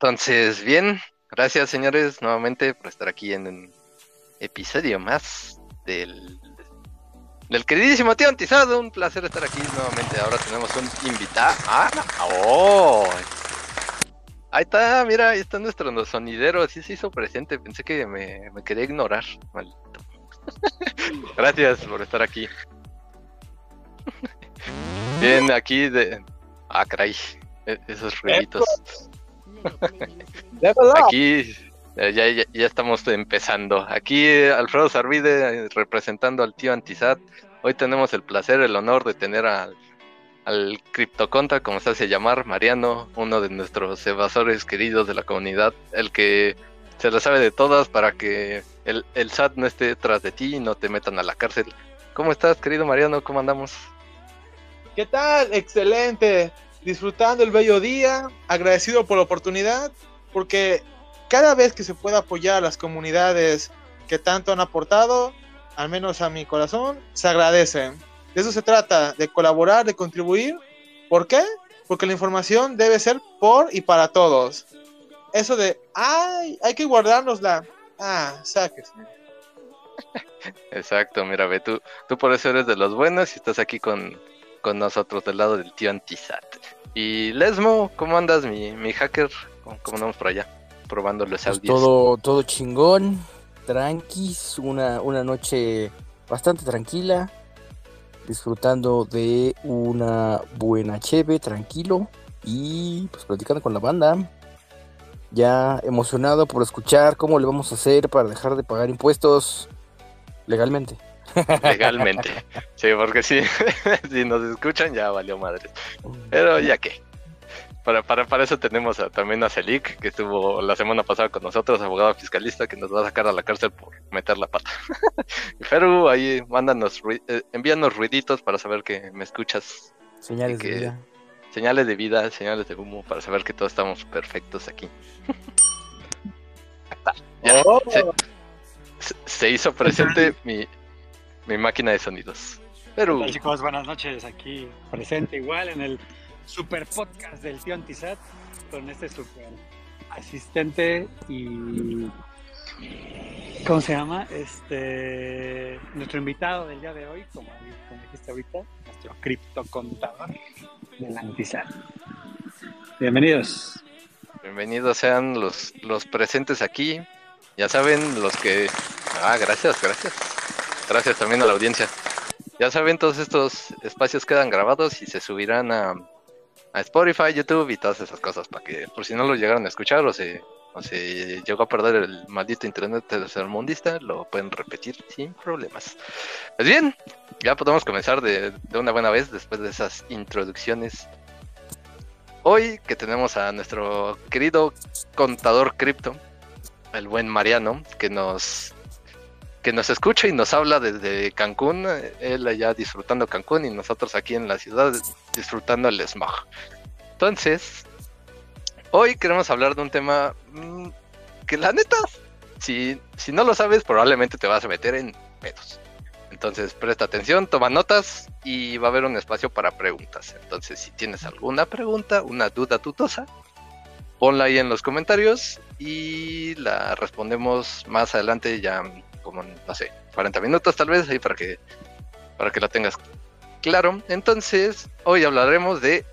Entonces, bien, gracias señores nuevamente por estar aquí en un episodio más del, del queridísimo tío Antizado. Un placer estar aquí nuevamente. Ahora tenemos un invitado. Ah, oh. Ahí está, mira, ahí está nuestro sonidero. Sí se hizo presente. Pensé que me, me quería ignorar. Maldito. gracias por estar aquí. Bien, aquí de. Ah, caray. E-, esos ruiditos. Aquí ya, ya, ya, estamos empezando. Aquí Alfredo Sarvide representando al tío Antisat. Hoy tenemos el placer, el honor de tener al, al Criptoconta, como se hace llamar, Mariano, uno de nuestros evasores queridos de la comunidad, el que se lo sabe de todas para que el, el SAT no esté detrás de ti y no te metan a la cárcel. ¿Cómo estás, querido Mariano? ¿Cómo andamos? ¿Qué tal? Excelente. Disfrutando el bello día, agradecido por la oportunidad, porque cada vez que se pueda apoyar a las comunidades que tanto han aportado, al menos a mi corazón, se agradece. De eso se trata, de colaborar, de contribuir. ¿Por qué? Porque la información debe ser por y para todos. Eso de, ay, hay que guardárnosla. Ah, sáquese. Exacto, mira, ve, tú, tú por eso eres de los buenos y estás aquí con, con nosotros del lado del tío Antisat. Y Lesmo, ¿cómo andas, mi, mi hacker? ¿Cómo, cómo andamos por allá? Probando los Pues audios. todo, todo chingón, tranquis, una, una noche bastante tranquila, disfrutando de una buena cheve, tranquilo, y pues platicando con la banda. Ya emocionado por escuchar cómo le vamos a hacer para dejar de pagar impuestos legalmente. Legalmente. Sí, porque si, si nos escuchan ya valió madre. Pero ya que. Para, para, para eso tenemos a- también a Celik, que estuvo la semana pasada con nosotros, abogado fiscalista, que nos va a sacar a la cárcel por meter la pata. Feru, ahí mándanos, eh, envíanos ruiditos para saber que me escuchas. Señales que- de vida. Señales de vida, señales de humo, para saber que todos estamos perfectos aquí. Ya, Oh. se, se- se hizo presente mi, mi máquina de sonidos. Pero, Hola chicos, buenas noches. Aquí presente igual en el super podcast del tío Antisat con este super asistente y ¿cómo se llama? Este nuestro invitado del día de hoy, como, como dijiste ahorita, nuestro criptocontador del Antisat. Bienvenidos. bienvenidos sean los, los presentes aquí. Ya saben, los que... Ah, gracias, gracias. Gracias también a la audiencia. Ya saben, todos estos espacios quedan grabados y se subirán a, a Spotify, YouTube y todas esas cosas para que, por si no lo llegaron a escuchar o se, o se llegó a perder el maldito internet tercermundista, lo pueden repetir sin problemas. Pues bien, ya podemos comenzar de, de una buena vez después de esas introducciones. Hoy que tenemos a nuestro querido contador cripto, el buen Mariano, que nos nos escucha y nos habla desde Cancún, él allá disfrutando Cancún y nosotros aquí en la ciudad disfrutando el smog. Entonces, hoy queremos hablar de un tema mm, que la neta, si, si no lo sabes, probablemente te vas a meter en pedos. Entonces, presta atención, toma notas y va a haber un espacio para preguntas. Entonces, si tienes alguna pregunta, una duda dudosa, ponla ahí en los comentarios y la respondemos más adelante ya como, no sé, 40 minutos tal vez, ahí para que, para que la tengas claro. Entonces, hoy hablaremos de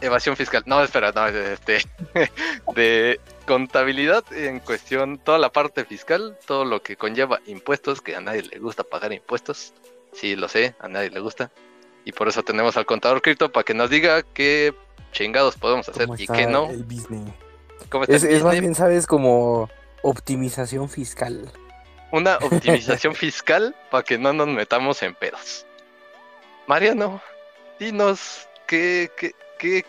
evasión fiscal. No, espera, no, este, de contabilidad en cuestión, toda la parte fiscal, todo lo que conlleva impuestos, que a nadie le gusta pagar impuestos. Sí, lo sé, a nadie le gusta. Y por eso tenemos al contador cripto para que nos diga qué chingados podemos hacer ¿Cómo y qué no. el business? ¿Cómo está Es, el es más bien, ¿sabes? Como optimización fiscal. una optimización fiscal para que no nos metamos en pedos. Mariano, dinos qué, qué, qué,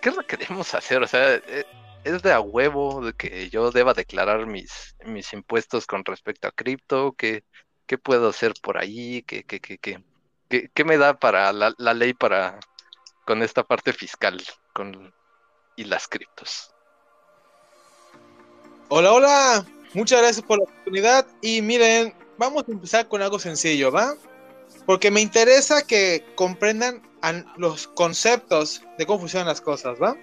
qué, es lo que debemos hacer. O sea, eh, es de a huevo de que yo deba declarar mis, mis impuestos con respecto a cripto. ¿Qué, qué puedo hacer por ahí? ¿Qué, qué, qué, qué, qué, qué me da para la, la ley para con esta parte fiscal con, y las criptos? Hola, hola. Muchas gracias por la oportunidad. Y miren, vamos a empezar con algo sencillo, ¿va? Porque me interesa que comprendan an- los conceptos de cómo funcionan las cosas, ¿va?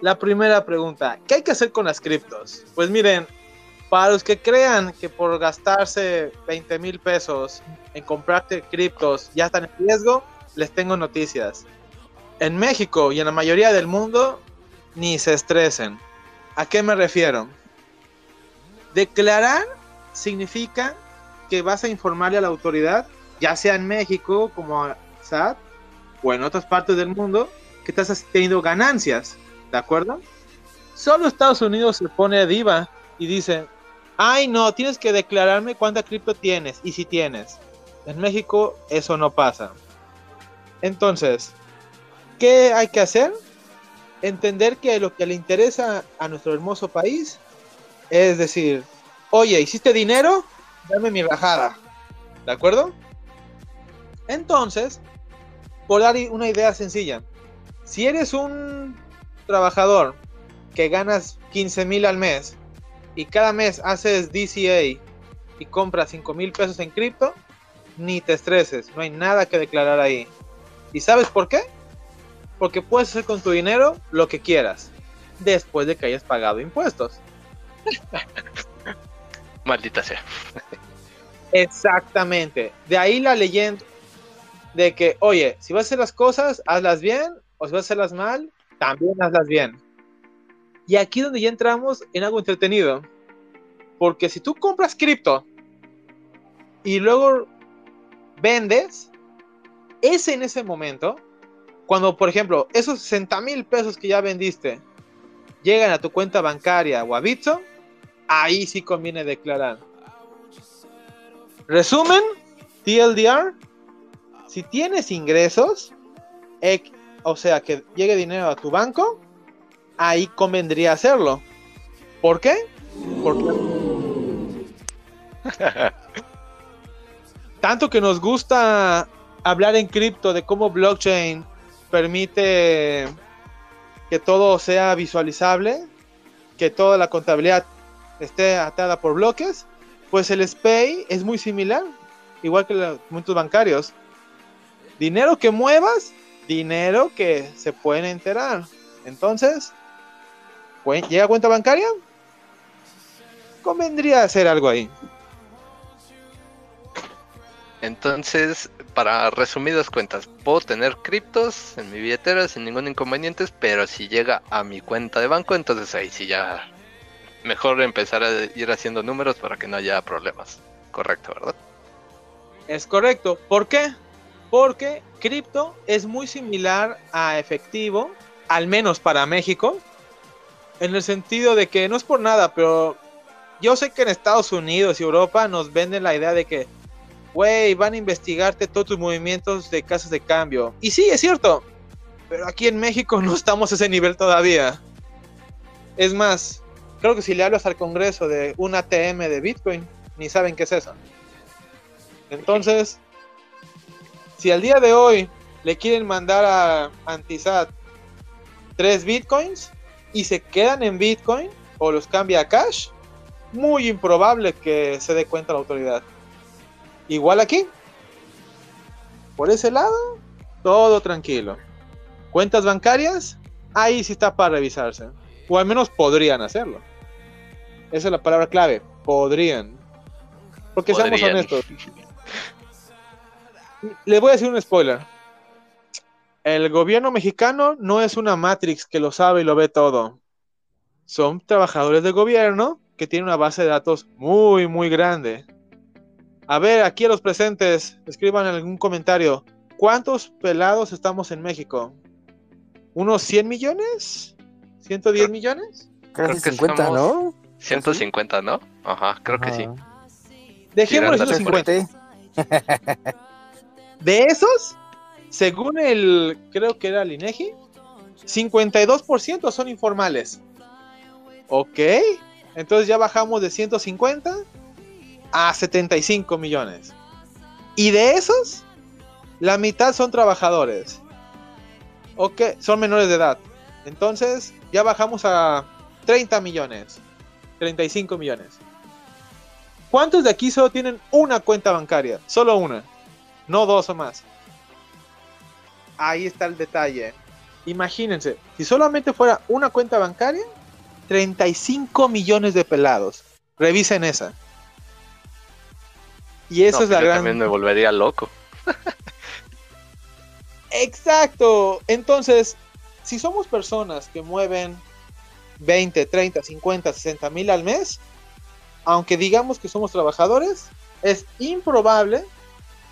la primera pregunta, ¿qué hay que hacer con las criptos? Pues miren, para los que crean que por gastarse 20 mil pesos en comprarte criptos ya están en riesgo, les tengo noticias. En México y en la mayoría del mundo, ni se estresen. ¿A qué me refiero? Declarar significa que vas a informarle a la autoridad, ya sea en México como SAT o en otras partes del mundo, que estás teniendo ganancias, ¿de acuerdo? Solo Estados Unidos se pone diva y dice, ay no, tienes que declararme cuánta cripto tienes y si tienes. En México eso no pasa. Entonces, ¿qué hay que hacer? Entender que lo que le interesa a nuestro hermoso país es decir, oye, ¿hiciste dinero? Dame mi rajada. ¿De acuerdo? Entonces, por dar una idea sencilla, si eres un trabajador que ganas 15 mil al mes y cada mes haces DCA y compras 5 mil pesos en cripto, ni te estreses, no hay nada que declarar ahí. ¿Y sabes por qué? Porque puedes hacer con tu dinero lo que quieras, después de que hayas pagado impuestos. Maldita sea. Exactamente. De ahí la leyenda de que, oye, si vas a hacer las cosas, hazlas bien, o si vas a hacerlas mal, también hazlas bien. Y aquí donde ya entramos en algo entretenido. Porque si tú compras cripto y luego vendes, ese en ese momento, cuando por ejemplo esos 60 mil pesos que ya vendiste llegan a tu cuenta bancaria o a ahí sí conviene declarar. Resumen, TLDR, si tienes ingresos, o sea, que llegue dinero a tu banco, ahí convendría hacerlo. ¿Por qué? Porque tanto que nos gusta hablar en cripto de cómo blockchain permite que todo sea visualizable, que toda la contabilidad esté atada por bloques, pues el SPAY es muy similar, igual que los bancarios. Dinero que muevas, dinero que se pueden enterar. Entonces, ¿llega cuenta bancaria? Convendría hacer algo ahí. Entonces, para resumidas cuentas, puedo tener criptos en mi billetera sin ningún inconveniente, pero si llega a mi cuenta de banco, entonces ahí sí ya mejor empezar a ir haciendo números para que no haya problemas. Correcto, ¿verdad? Es correcto. ¿Por qué? Porque cripto es muy similar a efectivo, al menos para México, en el sentido de que no es por nada, pero yo sé que en Estados Unidos y Europa nos venden la idea de que güey, van a investigarte todos tus movimientos de casas de cambio. Y sí, es cierto, pero aquí en México no estamos a ese nivel todavía. Es más, creo que si le hablas al Congreso de un ATM de Bitcoin, ni saben qué es eso. Entonces, si al día de hoy le quieren mandar a Antisat tres Bitcoins y se quedan en Bitcoin o los cambia a cash, muy improbable que se dé cuenta la autoridad. Igual aquí. Por ese lado, todo tranquilo. Cuentas bancarias, ahí sí está para revisarse. O al menos podrían hacerlo. Esa es la palabra clave. Podrían. Porque seamos honestos. Le voy a decir un spoiler. El gobierno mexicano no es una Matrix que lo sabe y lo ve todo. Son trabajadores de gobierno que tienen una base de datos muy, muy grande. A ver, aquí a los presentes, escriban en algún comentario. ¿Cuántos pelados estamos en México? ¿Unos 100 millones? ¿110 millones? Casi 50, ¿no? 150, ¿no? Ajá, creo que sí. Dejémoslo 150. De esos, según el, creo que era el INEGI, 52% son informales. Ok, entonces ya bajamos de 150 a 75 millones. Y de esos, la mitad son trabajadores. Ok, son menores de edad. Entonces, ya bajamos a 30 millones. 35 millones. ¿Cuántos de aquí solo tienen una cuenta bancaria? Solo una. No dos o más. Ahí está el detalle. Imagínense, si solamente fuera una cuenta bancaria, 35 millones de pelados. Revisen esa. Y eso No, es la pues yo gran. también me volvería loco. Exacto. Entonces, si somos personas que mueven 20, 30, 50, 60 mil al mes, aunque digamos que somos trabajadores, es improbable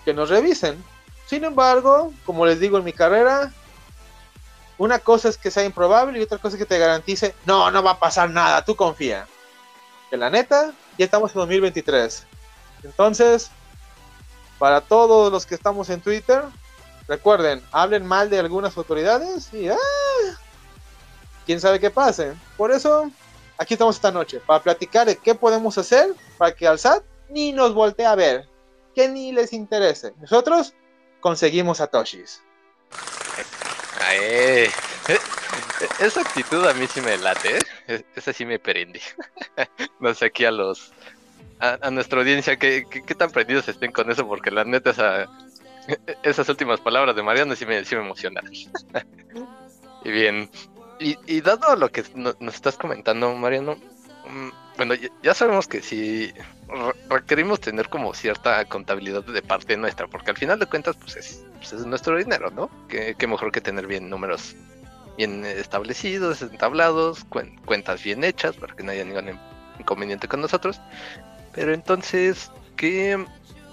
que nos revisen. Sin embargo, como les digo en mi carrera, una cosa es que sea improbable y otra cosa es que te garantice, no, no va a pasar nada, tú confía. Que la neta, ya estamos en 2023. Entonces, para todos los que estamos en Twitter, recuerden, hablen mal de algunas autoridades y ¡ah! quién sabe qué pase. Por eso, aquí estamos esta noche, para platicar de qué podemos hacer para que al SAT ni nos voltee a ver, que ni les interese. Nosotros conseguimos satoshis. Eh, eh, esa actitud a mí sí me late, ¿eh? E- Esa sí me prende. no sé aquí a los... A, a nuestra audiencia, ¿qué, qué, qué tan prendidos estén con eso? Porque la neta, esa, esas últimas palabras de Mariano sí me, sí me emocionaron. y bien, y, y dado lo que no- nos estás comentando, Mariano, mm, bueno, ya, sabemos que si re- requerimos tener como cierta contabilidad de parte nuestra, porque al final de cuentas, pues es, pues es nuestro dinero, ¿no? Que, que mejor que tener bien números bien establecidos, entablados, cuen- cuentas bien hechas, para que no haya ningún in- inconveniente con nosotros. Pero entonces, ¿qué,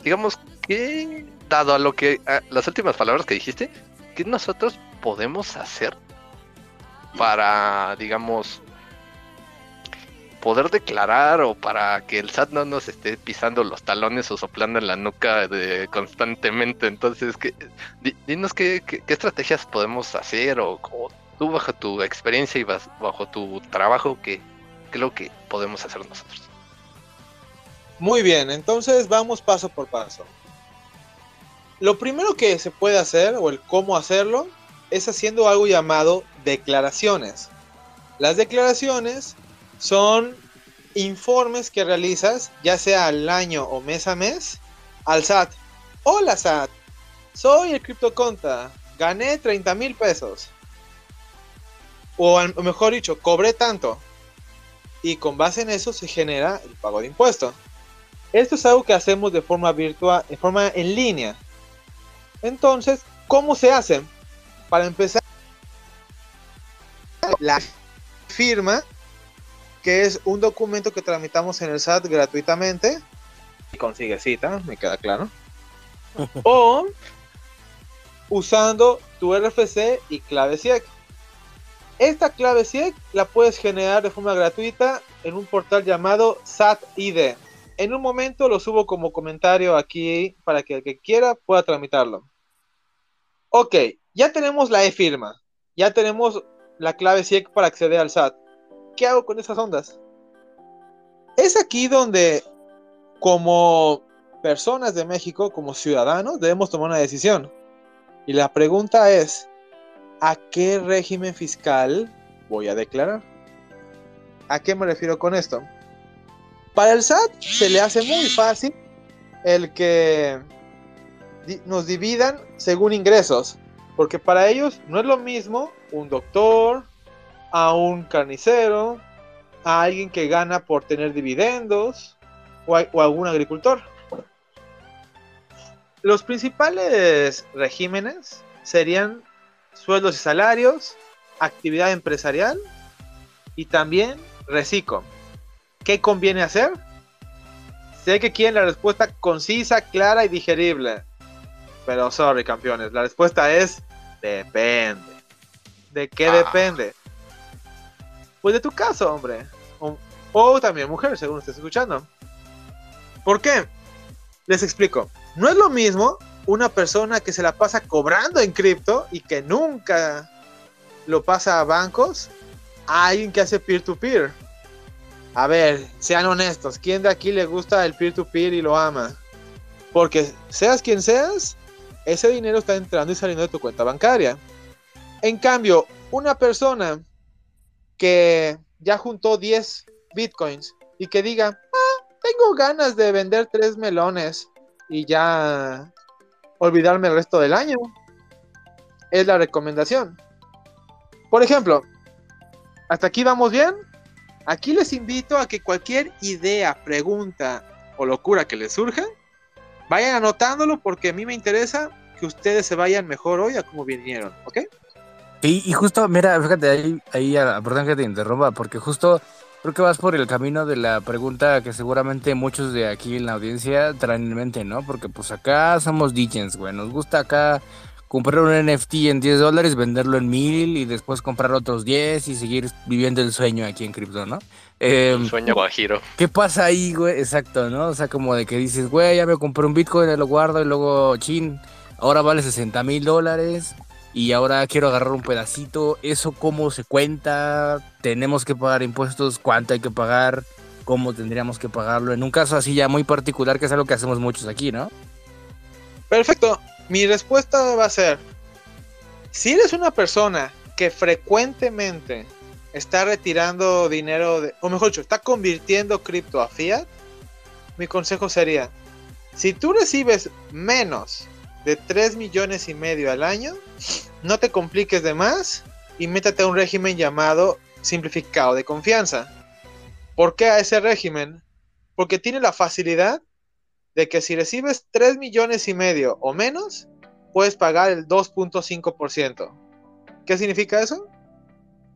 digamos, qué, dado a lo que, las últimas palabras que dijiste, qué nosotros podemos hacer para, digamos, poder declarar o para que el SAT no nos esté pisando los talones o soplando en la nuca de, constantemente. Entonces, ¿qué, di- dinos qué, qué- qué estrategias podemos hacer o, tú bajo tu experiencia y bajo tu trabajo, ¿qué, qué lo que podemos hacer nosotros? Muy bien, entonces vamos paso por paso. Lo primero que se puede hacer o el cómo hacerlo es haciendo algo llamado declaraciones. Las declaraciones son informes que realizas ya sea al año o mes a mes al SAT. Hola SAT, soy el criptoconta, gané 30 mil pesos. O, al- mejor dicho, cobré tanto. Y con base en eso se genera el pago de impuesto. Esto es algo que hacemos de forma virtual, de forma en línea. Entonces, ¿cómo se hace? Para empezar, la firma, que es un documento que tramitamos en el SAT gratuitamente. Y consigue cita, me queda claro. o usando tu RFC y clave CIEC. Esta clave CIEC la puedes generar de forma gratuita en un portal llamado SAT ID. En un momento lo subo como comentario aquí para que el que quiera pueda tramitarlo. Ok, ya tenemos la e-firma. Ya tenemos la clave CIEC para acceder al SAT. ¿Qué hago con esas ondas? Es aquí donde, como personas de México, como ciudadanos, debemos tomar una decisión. Y la pregunta es, ¿a qué régimen fiscal voy a declarar? ¿A qué me refiero con esto? Para el SAT se le hace muy fácil el que nos dividan según ingresos, porque para ellos no es lo mismo un doctor, a un carnicero, a alguien que gana por tener dividendos o, algún agricultor. Los principales regímenes serían sueldos y salarios, actividad empresarial y también reciclo. ¿Qué conviene hacer? Sé que quieren la respuesta concisa, clara y digerible. Pero sorry, campeones, la respuesta es depende. ¿De qué Ah. depende? Pues de tu caso, hombre. O, o también mujer, según estés escuchando. ¿Por qué? Les explico. No es lo mismo una persona que se la pasa cobrando en cripto y que nunca lo pasa a bancos a alguien que hace peer-to-peer. A ver, sean honestos, ¿quién de aquí le gusta el peer-to-peer y lo ama? Porque seas quien seas, ese dinero está entrando y saliendo de tu cuenta bancaria. En cambio, una persona que ya juntó 10 bitcoins y que diga, ah, tengo ganas de vender tres melones y ya olvidarme el resto del año. Es la recomendación. Por ejemplo, ¿hasta aquí vamos bien? Aquí les invito a que cualquier idea, pregunta o locura que les surja, vayan anotándolo porque a mí me interesa que ustedes se vayan mejor hoy a como vinieron, ¿ok? Y, justo, mira, fíjate, ahí, ahí, ah, perdón que te interrumpa, porque justo creo que vas por el camino de la pregunta que seguramente muchos de aquí en la audiencia traen en mente, ¿no? Porque pues acá somos DJs, güey, nos gusta acá comprar un NFT en 10 dólares, venderlo en 1000 y después comprar otros 10 y seguir viviendo el sueño aquí en cripto, ¿no? Eh, El sueño guajiro. ¿Qué pasa ahí, güey? Exacto, ¿no? O sea, como de que dices, güey, ya me compré un Bitcoin, lo guardo y luego, chin, ahora vale 60 mil dólares y ahora quiero agarrar un pedacito. ¿Eso cómo se cuenta? ¿Tenemos que pagar impuestos? ¿Cuánto hay que pagar? ¿Cómo tendríamos que pagarlo? En un caso así ya muy particular, que es algo que hacemos muchos aquí, ¿no? Perfecto. Mi respuesta va a ser, si eres una persona que frecuentemente está retirando dinero, o mejor dicho, está convirtiendo cripto a fiat, mi consejo sería, si tú recibes menos de 3 millones y medio al año, no te compliques de más y métete a un régimen llamado simplificado de confianza. ¿Por qué a ese régimen? Porque tiene la facilidad de que si recibes 3 millones y medio o menos, puedes pagar el 2.5%. ¿Qué significa eso?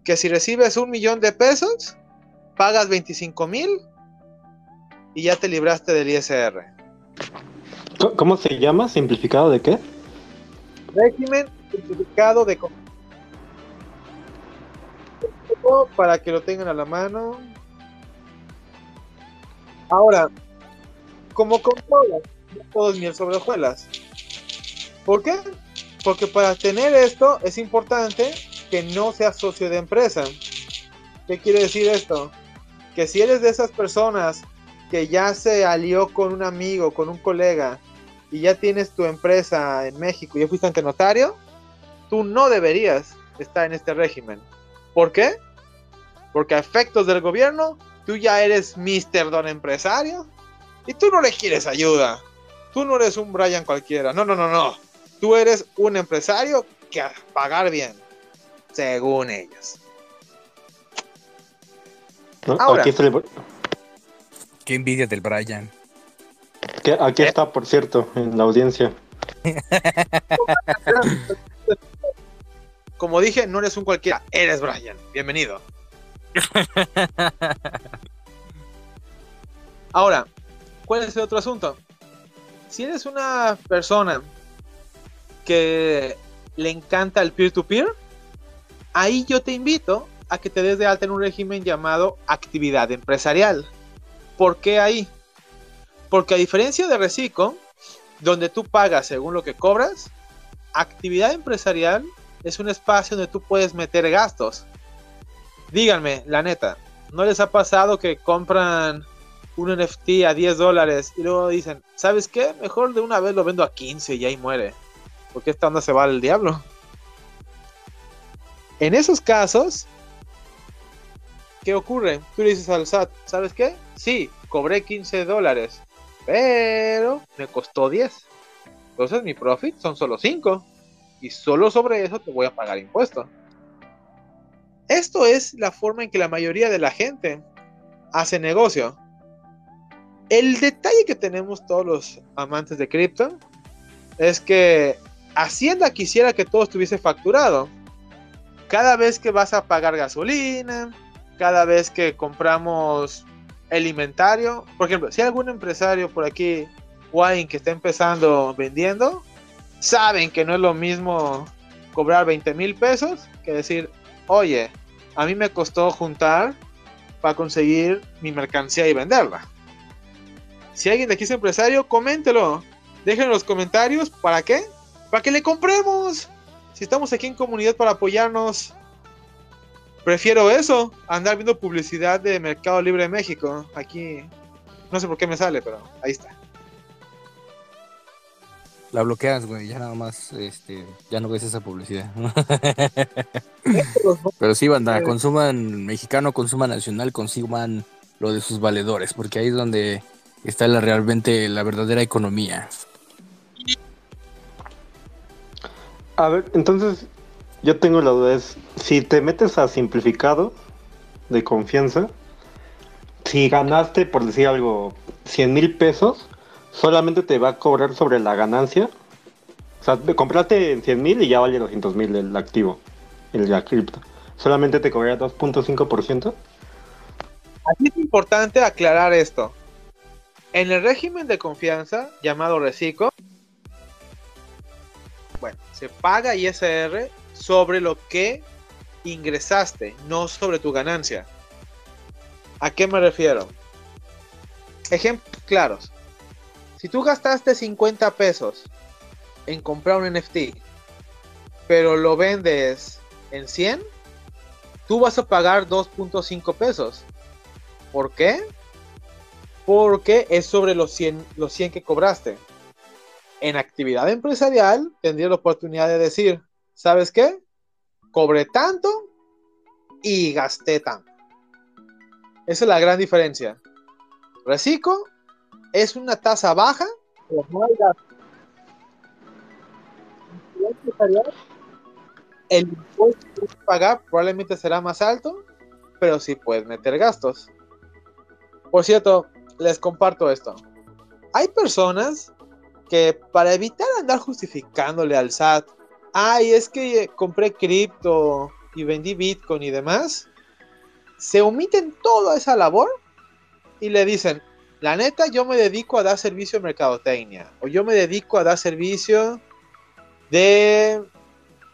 Que si recibes un millón de pesos, pagas 25 mil y ya te libraste del ISR. ¿Cómo se llama? ¿Simplificado de qué? Régimen simplificado de. Para que lo tengan a la mano. Ahora, como con todas, no todo es miel sobre hojuelas. ¿Por qué? Porque para tener esto es importante que no seas socio de empresa. ¿Qué quiere decir esto? Que si eres de esas personas que ya se alió con un amigo, con un colega, y ya tienes tu empresa en México y ya fuiste ante notario, tú no deberías estar en este régimen. ¿Por qué? Porque a efectos del gobierno, tú ya eres Mr. Don Empresario y tú no le quieres ayuda. Tú no eres un Brian cualquiera. No, no, no, no. Tú eres un empresario que a pagar bien, según ellos. ¿No? Ahora. Aquí, está el- Qué envidia del Brian. aquí está, por cierto, en la audiencia. Como dije, no eres un cualquiera, eres Brian. Bienvenido. Ahora, ¿cuál es el otro asunto? Si eres una persona que le encanta el peer-to-peer, ahí yo te invito a que te des de alta en un régimen llamado actividad empresarial. ¿Por qué ahí? Porque a diferencia de Reciclo, donde tú pagas según lo que cobras, actividad empresarial es un espacio donde tú puedes meter gastos. Díganme, la neta, ¿no les ha pasado que compran un NFT a 10 dólares y luego dicen, ¿sabes qué? Mejor de una vez lo vendo a 15 y ahí muere. Porque esta onda se va al diablo. En esos casos, ¿qué ocurre? Tú le dices al SAT, ¿sabes qué? Sí, cobré 15 dólares, pero me costó 10. Entonces mi profit son solo 5 y solo sobre eso te voy a pagar impuesto. Esto es la forma en que la mayoría de la gente hace negocio. El detalle que tenemos todos los amantes de cripto es que Hacienda quisiera que todo estuviese facturado. Cada vez que vas a pagar gasolina, cada vez que compramos el por ejemplo, si hay algún empresario por aquí alguien que está empezando vendiendo, saben que no es lo mismo cobrar 20 mil pesos que decir, oye, a mí me costó juntar para conseguir mi mercancía y venderla. Si alguien de aquí es empresario, coméntelo. Dejen en los comentarios. ¿Para qué? Para que le compremos. Si estamos aquí en comunidad para apoyarnos, prefiero eso. Andar viendo publicidad de Mercado Libre de México. Aquí, no sé por qué me sale, pero ahí está. La bloqueas, güey, ya nada más, este, ya no ves esa publicidad. Pero sí, banda, consuman mexicano, consuman nacional, consuman lo de sus valedores, porque ahí es donde está la realmente la verdadera economía. A ver, entonces, yo tengo la duda, es si te metes a simplificado de confianza, si ganaste, por decir algo, 100 mil pesos, solamente te va a cobrar sobre la ganancia. O sea, te- compraste en 100 mil y ya vale 200 mil el activo, el la cripto. Solamente te cobraría 2.5%. Aquí es importante aclarar esto. En el régimen de confianza llamado reciclo, bueno, se paga ISR sobre lo que ingresaste, no sobre tu ganancia. ¿A qué me refiero? Ejemplos claros. Si tú gastaste 50 pesos en comprar un NFT, pero lo vendes en 100, tú vas a pagar 2.5 pesos. ¿Por qué? Porque es sobre los 100, los 100 que cobraste. En actividad empresarial tendría la oportunidad de decir, ¿sabes qué? Cobré tanto y gasté tanto. Esa es la gran diferencia. Reciclo es una tasa baja, El impuesto que que pagar probablemente será más alto, pero sí puedes meter gastos. Por cierto, les comparto esto. Hay personas que para evitar andar justificándole al SAT, ay, es que compré cripto y vendí Bitcoin y demás, se omiten toda esa labor y le dicen, la neta, yo me dedico a dar servicio de mercadotecnia, o yo me dedico a dar servicio de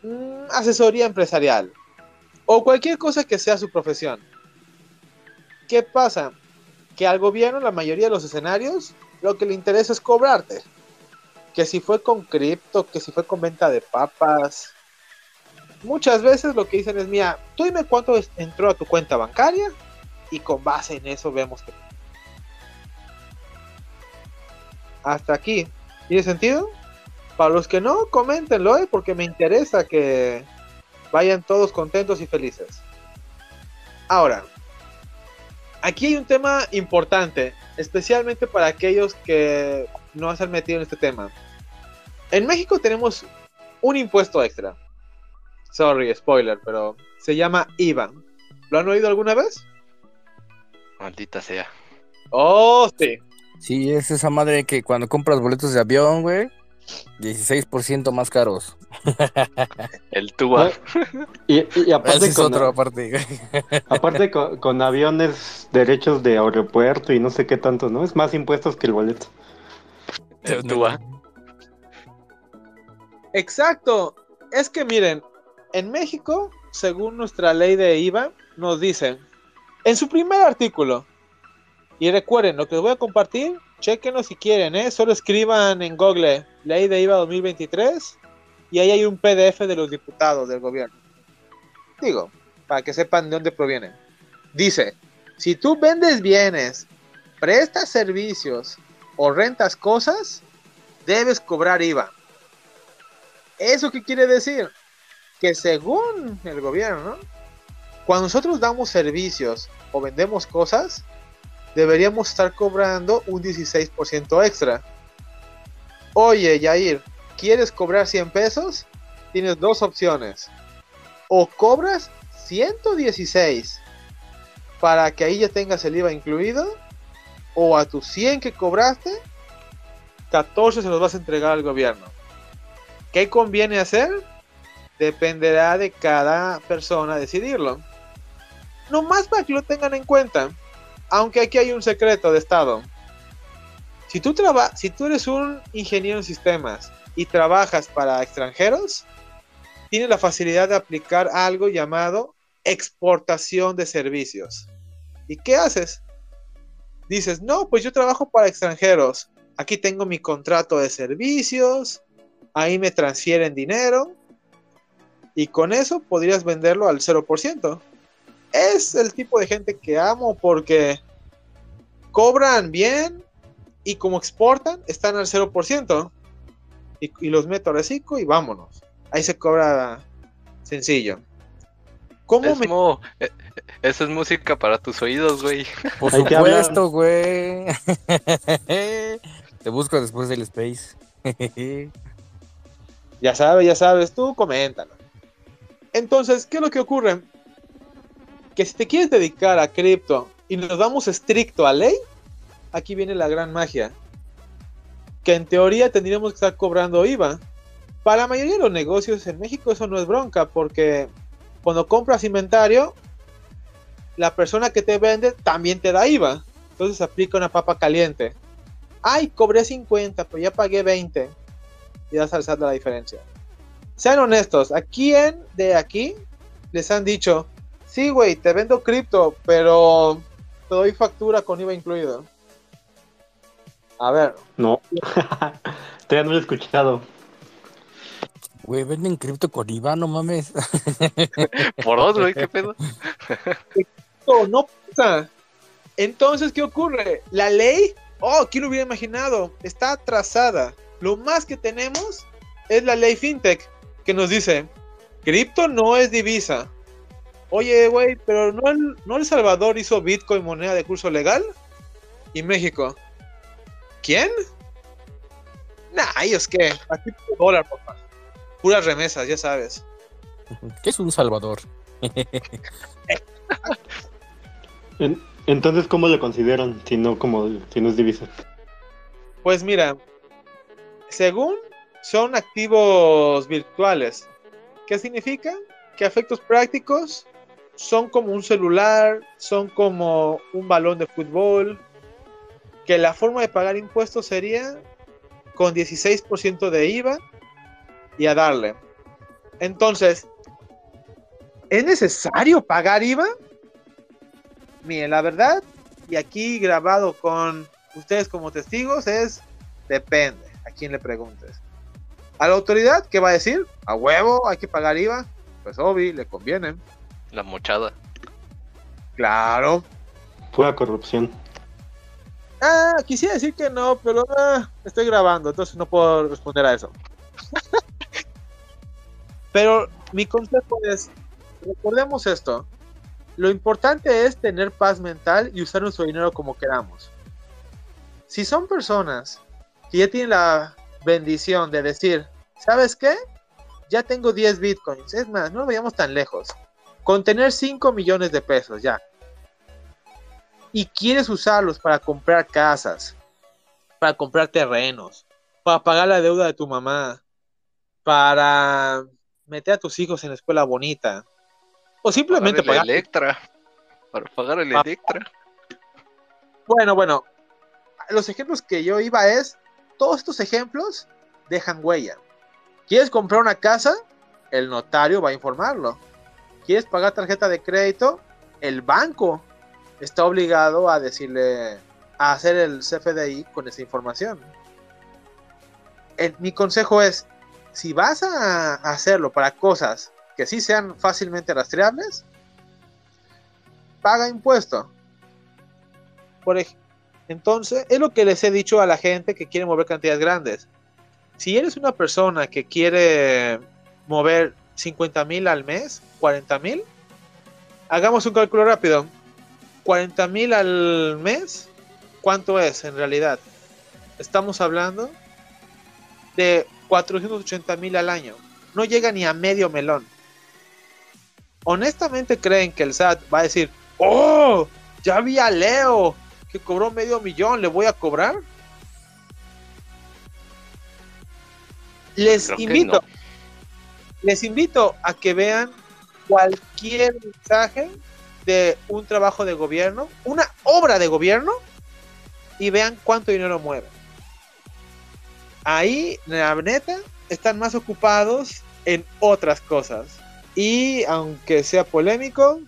mm, asesoría empresarial, o cualquier cosa que sea su profesión. ¿Qué pasa? Que al gobierno, la mayoría de los escenarios, lo que le interesa es cobrarte. Que si fue con cripto, que si fue con venta de papas. Muchas veces lo que dicen es, mira, tú dime cuánto entró a tu cuenta bancaria y con base en eso vemos que... Hasta aquí. ¿Tiene sentido? Para los que no, coméntenlo, ¿eh? porque me interesa que vayan todos contentos y felices. Ahora, aquí hay un tema importante, especialmente para aquellos que no se han metido en este tema. En México tenemos un impuesto extra. Sorry, spoiler, pero se llama IVA. ¿Lo han oído alguna vez? Maldita sea. Oh, sí. Sí, es esa madre que cuando compras boletos de avión, güey, 16% más caros. El tuba. Y, y aparte, Ese es con, otro aparte. aparte con, con aviones, derechos de aeropuerto y no sé qué tanto, ¿no? Es más impuestos que el boleto. El tuba. Exacto. Es que miren, en México, según nuestra ley de IVA, nos dicen, en su primer artículo, y recuerden, lo que les voy a compartir, chequenlo si quieren, ¿eh? solo escriban en Google ley de IVA 2023 y ahí hay un PDF de los diputados del gobierno. Digo, para que sepan de dónde provienen. Dice, si tú vendes bienes, prestas servicios o rentas cosas, debes cobrar IVA. ¿Eso qué quiere decir? Que según el gobierno, cuando nosotros damos servicios o vendemos cosas, deberíamos estar cobrando un 16% extra. Oye, Yair, ¿quieres cobrar 100 pesos? Tienes dos opciones. O cobras 116 para que ahí ya tengas el IVA incluido, o a tus 100 que cobraste, 14 se los vas a entregar al gobierno. ¿Qué conviene hacer? Dependerá de cada persona decidirlo. No más para que lo tengan en cuenta. Aunque aquí hay un secreto de estado. Si tú, traba si tú eres un ingeniero en sistemas y trabajas para extranjeros, tienes la facilidad de aplicar algo llamado exportación de servicios. ¿Y qué haces? Dices, no, pues yo trabajo para extranjeros. Aquí tengo mi contrato de servicios, ahí me transfieren dinero y con eso podrías venderlo al 0%. Es el tipo de gente que amo porque cobran bien y como exportan están al 0%. Y, y los meto a reciclo y vámonos. Ahí se cobra sencillo. ¿Cómo Es me... mo- eh, Esa es música para tus oídos, güey. Por Hay que hablar. supuesto, güey. Te busco después del Space. Ya sabes, ya sabes, tú coméntalo. Entonces, ¿qué es lo que ocurre? Que si te quieres dedicar a cripto y nos vamos estricto a ley, aquí viene la gran magia. Que en teoría tendríamos que estar cobrando IVA. Para la mayoría de los negocios en México eso no es bronca, porque cuando compras inventario, la persona que te vende también te da IVA. Entonces aplica una papa caliente. Ay, cobré 50, pero ya pagué 20. Y das al la diferencia. Sean honestos, ¿a quién de aquí les han dicho, sí, güey, te vendo cripto, pero te doy factura con IVA incluido? A ver. No. Todavía no lo he escuchado. Güey, venden cripto con IVA, no mames. Por dos, güey, qué pedo. No, no pasa. Entonces, ¿qué ocurre? La ley, oh, ¿quién lo hubiera imaginado? Está atrasada. Lo más que tenemos es la ley FinTech, que nos dice, cripto no es divisa. Oye, güey, pero ¿no el, ¿no El Salvador hizo Bitcoin moneda de curso legal? ¿Y México? ¿Quién? Nah, ellos qué. Aquí puro dólar, papá. Puras remesas, ya sabes. ¿Qué es un Salvador? En- entonces, ¿cómo lo consideran si no, como, si no es divisa? Pues mira, según son activos virtuales, ¿qué significa? Que a efectos prácticos son como un celular, son como un balón de fútbol, que la forma de pagar impuestos sería con 16% de IVA y a darle. Entonces, ¿es necesario pagar IVA? Miren, la verdad, y aquí grabado con ustedes como testigos, es depende a quién le preguntes. A la autoridad, ¿qué va a decir? A huevo, hay que pagar IVA. Pues obvio, le conviene. La mochada. Claro. Pura corrupción. Ah, quisiera decir que no, pero ah, estoy grabando, entonces no puedo responder a eso. pero mi consejo es, recordemos esto, lo importante es tener paz mental y usar nuestro dinero como queramos. Si son personas que ya tienen la bendición de decir, ¿sabes qué? Ya tengo 10 bitcoins, es más, no nos vayamos tan lejos. Con tener 5 millones de pesos ya, y quieres usarlos para comprar casas, para comprar terrenos, para pagar la deuda de tu mamá, para meter a tus hijos en la escuela bonita, o simplemente Pagar pagar. el Electra. Para pagar el Ah. Electra. Bueno, bueno, los ejemplos que yo iba es, todos estos ejemplos dejan huella. ¿Quieres comprar una casa? El notario va a informarlo. ¿Quieres pagar tarjeta de crédito? El banco está obligado a decirle, a hacer el CFDI con esa información. El- mi consejo es, si vas a hacerlo para cosas que sí sean fácilmente rastreables, paga impuesto. Por entonces, es lo que les he dicho a la gente que quiere mover cantidades grandes. Si eres una persona que quiere mover 50 mil al mes, 40 mil, hagamos un cálculo rápido. 40 mil al mes, ¿cuánto es en realidad? Estamos hablando de 480 mil al año. No llega ni a medio melón. Honestamente creen que el SAT va a decir, oh, ya vi a Leo que cobró medio millón, le voy a cobrar. Les Creo invito, no. les invito a que vean cualquier mensaje de un trabajo de gobierno, una obra de gobierno, y vean cuánto dinero mueve. Ahí, la neta, están más ocupados en otras cosas. Y aunque sea polémico,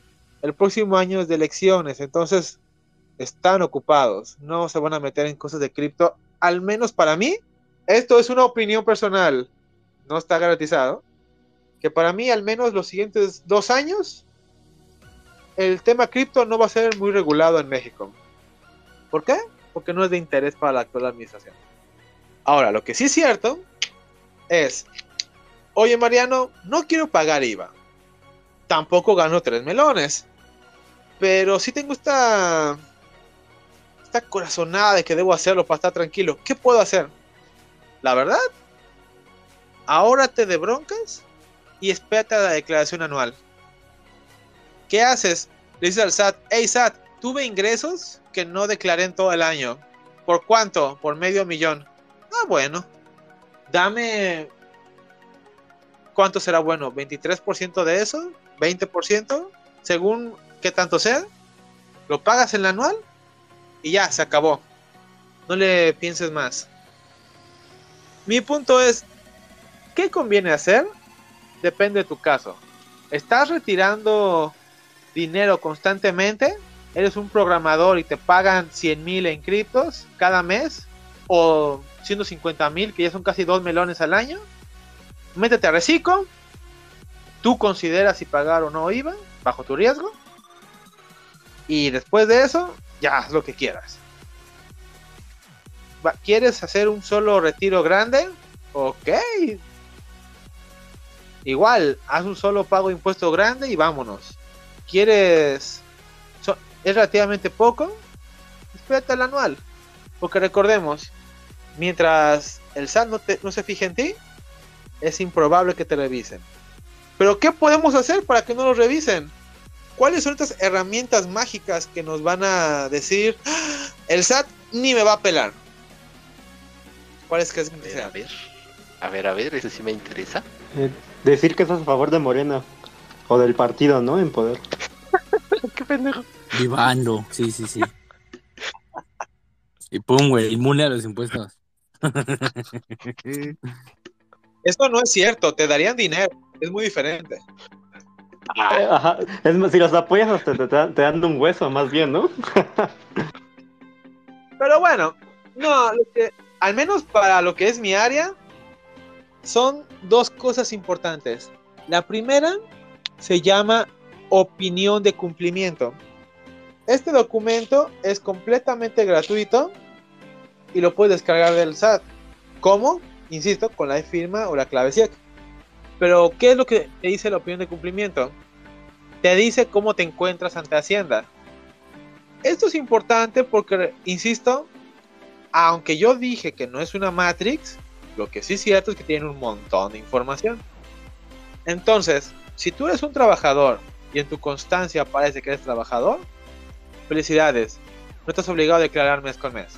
el próximo año es de elecciones, entonces están ocupados. No se van a meter en cosas de cripto, al menos para mí. Esto es una opinión personal, no está garantizado. Que para mí, al menos los siguientes dos años, el tema cripto no va a ser muy regulado en México. ¿Por qué? Porque no es de interés para la actual administración. Ahora, lo que sí es cierto es, oye Mariano, no quiero pagar IVA. Tampoco gano tres melones. Pero sí tengo esta, esta corazonada de que debo hacerlo para estar tranquilo. ¿Qué puedo hacer? La verdad, ahórrate de broncas y espérate a la declaración anual. ¿Qué haces? Le dices al SAT, hey SAT, tuve ingresos que no declaré en todo el año. ¿Por cuánto? Por medio millón. Ah, bueno. Dame... ¿Cuánto será bueno? ¿23% de eso? ¿20%? Según qué tanto sea. Lo pagas en la anual y ya, se acabó. No le pienses más. Mi punto es, ¿qué conviene hacer? Depende de tu caso. ¿Estás retirando dinero constantemente? ¿Eres un programador y te pagan 100 mil en criptos cada mes? ¿O 150 mil, que ya son casi dos melones al año? Métete a Reciclo. Tú consideras si pagar o no IVA, bajo tu riesgo. Y después de eso, ya haz lo que quieras. ¿Quieres hacer un solo retiro grande? Ok. Igual, haz un solo pago de impuesto grande y vámonos. ¿Quieres... es relativamente poco? Espérate al anual. Porque recordemos, mientras el SAT no, no se fije en ti, es improbable que te revisen. Pero ¿qué podemos hacer para que no lo revisen? ¿Cuáles son estas herramientas mágicas que nos van a decir ah, el SAT ni me va a pelar? ¿Cuáles que es a ver, a ver, a ver, eso sí me interesa. Decir que estás a favor de Morena o del partido, ¿no? En poder. Qué pendejo. Vivando, sí, sí, sí. Y pum, güey, inmune a los impuestos. Esto no es cierto, te darían dinero, es muy diferente. Eh, ajá. Es, si los apoyas hasta te, te, dan un hueso, más bien, ¿no? Pero bueno, no, al menos para lo que es mi área, son dos cosas importantes. La primera se llama opinión de cumplimiento. Este documento es completamente gratuito y lo puedes descargar del SAT. ¿Cómo? Insisto, con la firma o la clave SIEC. Pero, ¿qué es lo que te dice la opinión de cumplimiento? Te dice cómo te encuentras ante Hacienda. Esto es importante porque, insisto, aunque yo dije que no es una Matrix, lo que sí es cierto es que tiene un montón de información. Entonces, si tú eres un trabajador y en tu constancia aparece que eres trabajador, felicidades, no estás obligado a declarar mes con mes.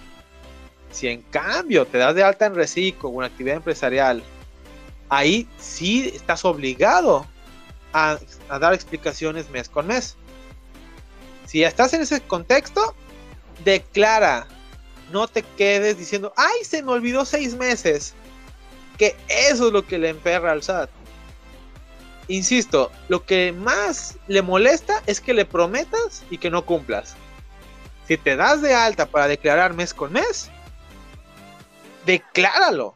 Si en cambio te das de alta en reciclo o en actividad empresarial ahí sí estás obligado a, dar explicaciones mes con mes. Si estás en ese contexto, declara. No te quedes diciendo, ay, se me olvidó seis meses. Que eso es lo que le emperra al SAT. Insisto, lo que más le molesta es que le prometas y que no cumplas. Si te das de alta para declarar mes con mes, decláralo.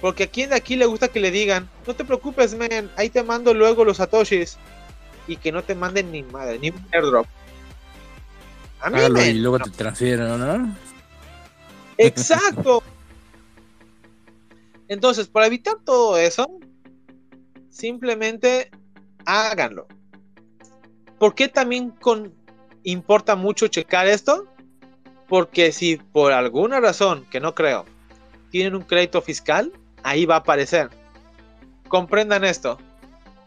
Porque a quien de aquí le gusta que le digan, no te preocupes, men, ahí te mando luego los satoshis. Y que no te manden ni madre, ni un airdrop. A mí, y luego te transfieren, ¿no? Exacto. Entonces, para evitar todo eso, simplemente háganlo. ¿Por qué también importa mucho checar esto? Porque si por alguna razón, que no creo, tienen un crédito fiscal, ahí va a aparecer. Comprendan esto.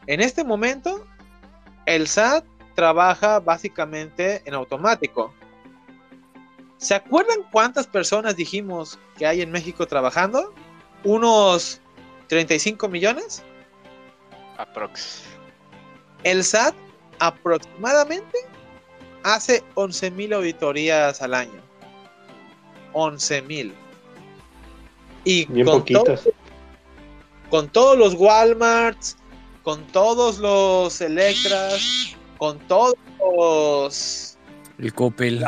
En este momento, el SAT trabaja básicamente en automático. ¿Se acuerdan cuántas personas dijimos que hay en México trabajando? ¿Unos 35 millones? Aprox. El SAT aproximadamente hace 11 mil auditorías al año. 11 mil. Y con, con todos los Walmarts, con todos los Electras, con todos los... El Coppel.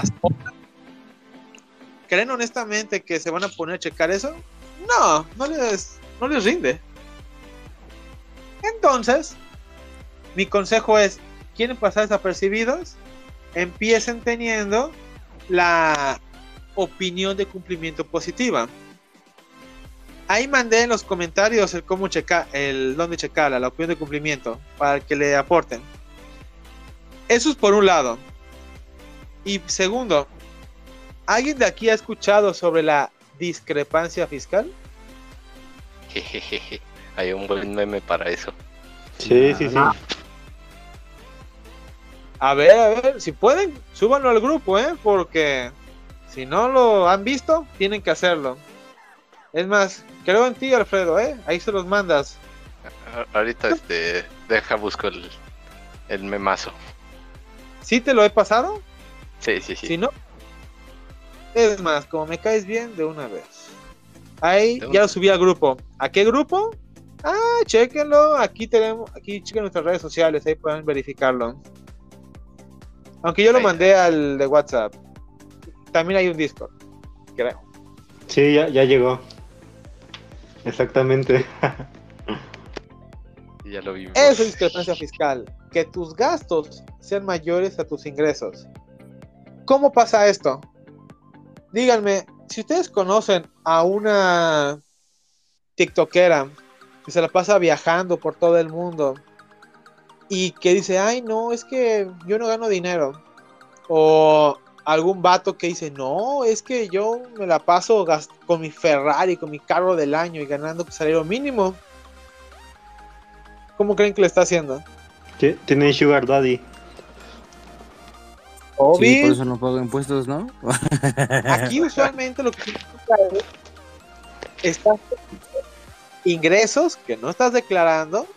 ¿Creen honestamente que se van a poner a checar eso? No, no les, no les rinde. Entonces, mi consejo es, ¿quieren pasar desapercibidos? Empiecen teniendo la opinión de cumplimiento positiva. Ahí mandé en los comentarios el cómo checar, el dónde checarla, la opinión de cumplimiento, para que le aporten. Eso es por un lado. Y segundo, ¿alguien de aquí ha escuchado sobre la discrepancia fiscal? Hay un buen meme para eso. Sí, sí, sí. A ver, a ver, si pueden, súbanlo al grupo, ¿eh? Porque si no lo han visto, tienen que hacerlo. Es más, creo en ti, Alfredo, ¿eh? Ahí se los mandas. Ahorita este, deja busco el, el memazo. ¿Sí te lo he pasado? Sí, sí, sí. Si no, es más, como me caes bien, de una vez. Ahí ya lo subí al grupo. ¿A qué grupo? Ah, chequenlo. Aquí tenemos, aquí chequen nuestras redes sociales, ahí pueden verificarlo. Aunque yo lo Ahí. mandé al de WhatsApp. También hay un Discord, creo. Sí, ya, ya llegó. Exactamente. Ya lo vimos. Eso es discrepancia fiscal. Que tus gastos sean mayores a tus ingresos. ¿Cómo pasa esto? Díganme, si ustedes conocen a una TikTokera que se la pasa viajando por todo el mundo y que dice, ay, no, es que yo no gano dinero. O algún vato que dice, no, es que yo me la paso con mi Ferrari, con mi carro del año y ganando salario mínimo. ¿Cómo creen que le está haciendo? Ti- Tienen Sugar Daddy. Sí, por eso no pago impuestos, ¿no? Aquí usualmente lo que significa es estás ingresos que no estás declarando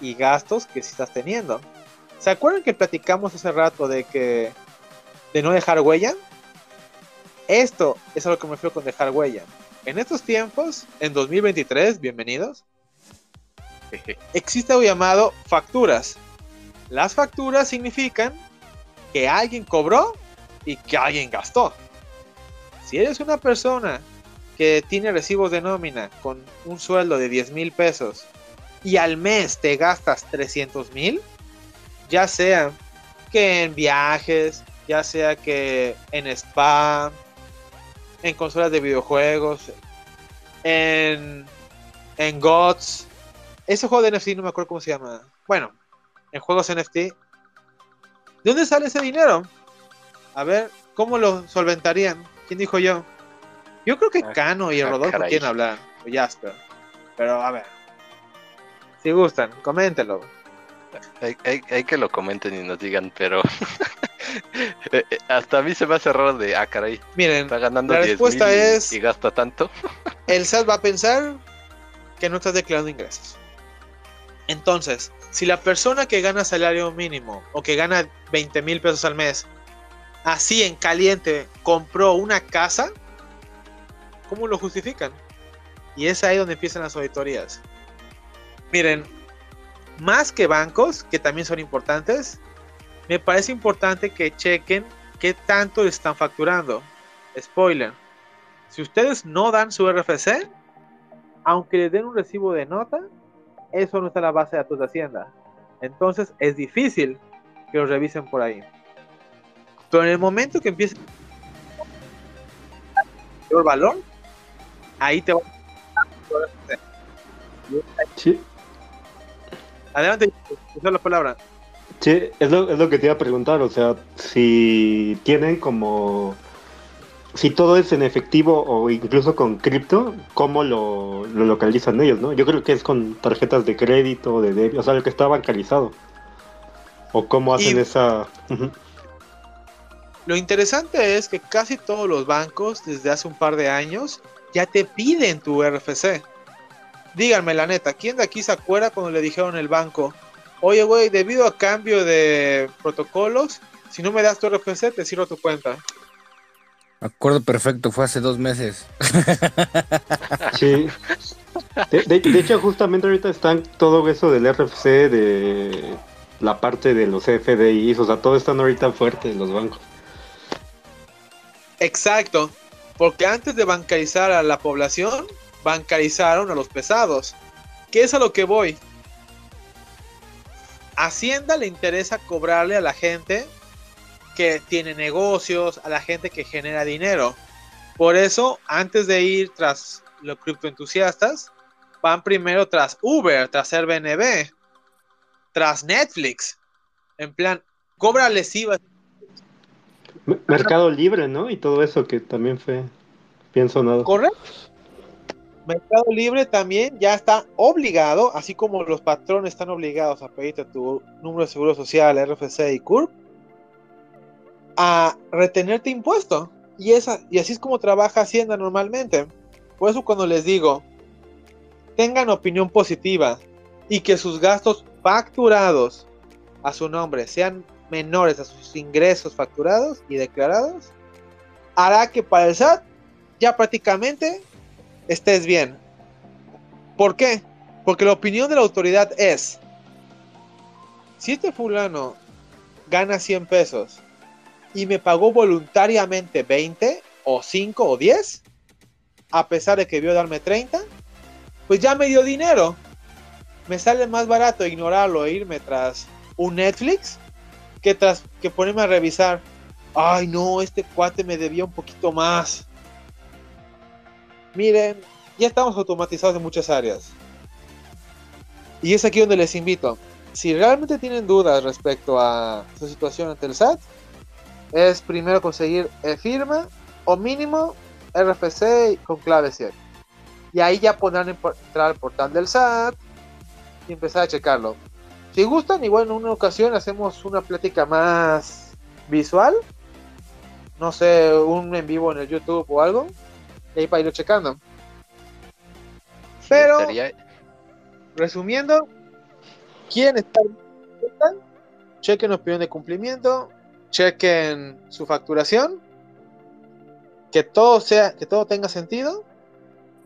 y gastos que sí estás teniendo. ¿Se acuerdan que platicamos hace rato de que de no dejar huella? Esto es a lo que me refiero con dejar huella. En estos tiempos, en 2023, bienvenidos, existe algo llamado facturas. Las facturas significan que alguien cobró y que alguien gastó. Si eres una persona que tiene recibos de nómina con un sueldo de 10 mil pesos y al mes te gastas 300 mil, ya sea que en viajes, ya sea que en spa, en consolas de videojuegos, en, en GOTS, ese juego de NFT no me acuerdo cómo se llama. Bueno, en juegos NFT, ¿de dónde sale ese dinero? A ver, ¿cómo lo solventarían? ¿Quién dijo yo? Yo creo que Ah, Cano y el ah, Rodolfo quieren hablar, o Jasper. Pero a ver. Si gustan, coméntenlo. Hay, hay- hay que lo comenten y nos digan, pero eh, eh, hasta a mí se me hace raro de, ah, caray, Miren, está ganando La 10 respuesta mil es- y gasta tanto. el SAT va a pensar que no estás declarando ingresos. Entonces, si la persona que gana salario mínimo o que gana 20 mil pesos al mes, así en caliente, compró una casa, ¿cómo lo justifican? Y es ahí donde empiezan las auditorías. Miren, más que bancos, que también son importantes, me parece importante que chequen qué tanto están facturando. Spoiler, si ustedes no dan su RFC, aunque les den un recibo de nota, eso no está en la base de datos de Hacienda. Entonces es difícil que lo revisen por ahí. Pero en el momento que empiece el valor, ahí te va. Sí, Adelante, usa la palabra. sí es, lo, es lo que te iba a preguntar. O sea, si tienen como. Si todo es en efectivo o incluso con cripto, ¿cómo lo, lo localizan ellos, no? Yo creo que es con tarjetas de crédito, de débito, o sea, lo que está bancarizado. O cómo hacen Y- esa. Lo interesante es que casi todos los bancos desde hace un par de años ya te piden tu RFC. Díganme la neta, ¿quién de aquí se acuerda cuando le dijeron el banco, oye güey, debido a cambio de protocolos, si no me das tu RFC te cierro tu cuenta? Acuerdo perfecto, fue hace dos meses. Sí. De, de- de hecho, justamente ahorita están todo eso del RFC, de la parte de los FDIs, o sea, todo están ahorita fuertes los bancos. Exacto, porque antes de bancarizar a la población, bancarizaron a los pesados. ¿Qué es a lo que voy? Hacienda le interesa cobrarle a la gente que tiene negocios, a la gente que genera dinero. Por eso, antes de ir tras los criptoentusiastas, van primero tras Uber, tras Airbnb, tras Netflix. En plan, cobra lesiva M- Mercado Libre, ¿no? Y todo eso que también fue bien sonado. ¿Correcto? Mercado Libre también ya está obligado, así como los patrones están obligados a pedirte tu número de seguro social, RFC y CURP, a retenerte impuesto. Y, esa, y así es como trabaja Hacienda normalmente. Por eso cuando les digo, tengan opinión positiva y que sus gastos facturados a su nombre sean menores a sus ingresos facturados y declarados, hará que para el SAT ya prácticamente estés bien. ¿Por qué? Porque la opinión de la autoridad es, si este fulano gana 100 pesos y me pagó voluntariamente 20 o 5 o 10, a pesar de que vio darme 30, pues ya me dio dinero. Me sale más barato ignorarlo e irme tras un Netflix que tras que ponerme a revisar. Ay, no, este cuate me debía un poquito más. Miren, ya estamos automatizados en muchas áreas. Y es aquí donde les invito. Si realmente tienen dudas respecto a su situación ante el SAT, es primero conseguir firma o mínimo RFC con clave 7. Y ahí ya podrán entrar al portal del SAT y empezar a checarlo. Si gustan, igual en una ocasión hacemos una plática más visual. No sé, un en vivo en el YouTube o algo. Y ahí para irlo checando. Pero, resumiendo, quieren estar chequen opinión de cumplimiento, chequen su facturación, que todo sea, que todo tenga sentido,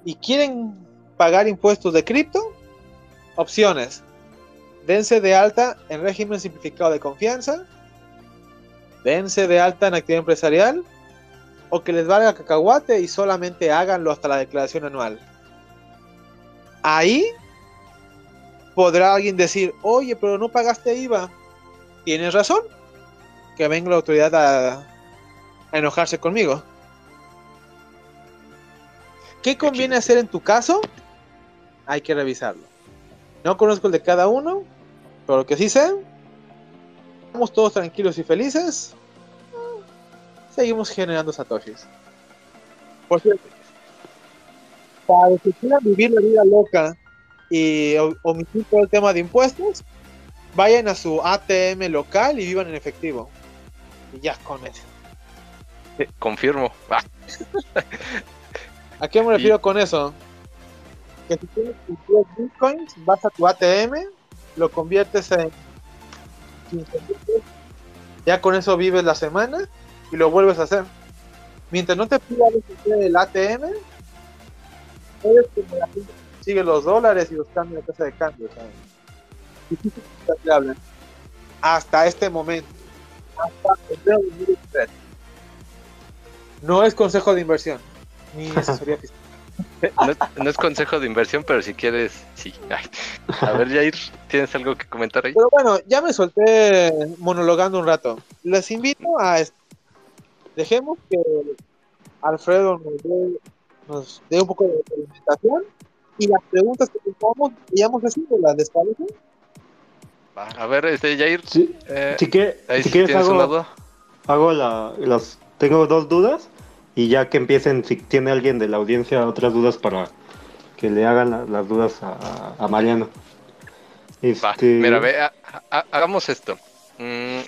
y quieren pagar impuestos de cripto, opciones. Dense de alta en régimen simplificado de confianza, dense de alta en actividad empresarial, o que les valga cacahuate y solamente háganlo hasta la declaración anual ahí podrá alguien decir, oye, pero no pagaste IVA. Tienes razón. Que venga la autoridad a, enojarse conmigo. ¿Qué conviene hacer en tu caso? Hay que revisarlo. No conozco el de cada uno, pero lo que sí sé, estamos todos tranquilos y felices. Seguimos generando satoshis. Por cierto, para los que quieran vivir la vida loca y omitir todo el tema de impuestos, vayan a su ATM local y vivan en efectivo. Y ya con eso. confirmo. Ah. ¿A qué me refiero con eso? Que si tienes bitcoins, vas a tu ATM, lo conviertes en 15 ya con eso vives la semana y lo vuelves a hacer. Mientras no te pida el ATM, sigue los dólares y los cambios de tasa de cambio. Hasta este momento. Hasta No es consejo de inversión, ni asesoría fiscal. No, es consejo de inversión, pero si quieres, sí. A ver, Jair, ¿tienes algo que comentar ahí? Pero bueno, ya me solté monologando un rato. Les invito a... Dejemos que Alfredo nos dé nos dé un poco de alimentación y las preguntas que tengamos, vayamos haciendo, las les A ver, este Jair. Sí, eh, si, que, si quieres hago, hago la, las, tengo dos dudas y ya que empiecen, si tiene alguien de la audiencia otras dudas para que le hagan las dudas a, Mariano. Este... mira, ve, hagamos esto. Mm,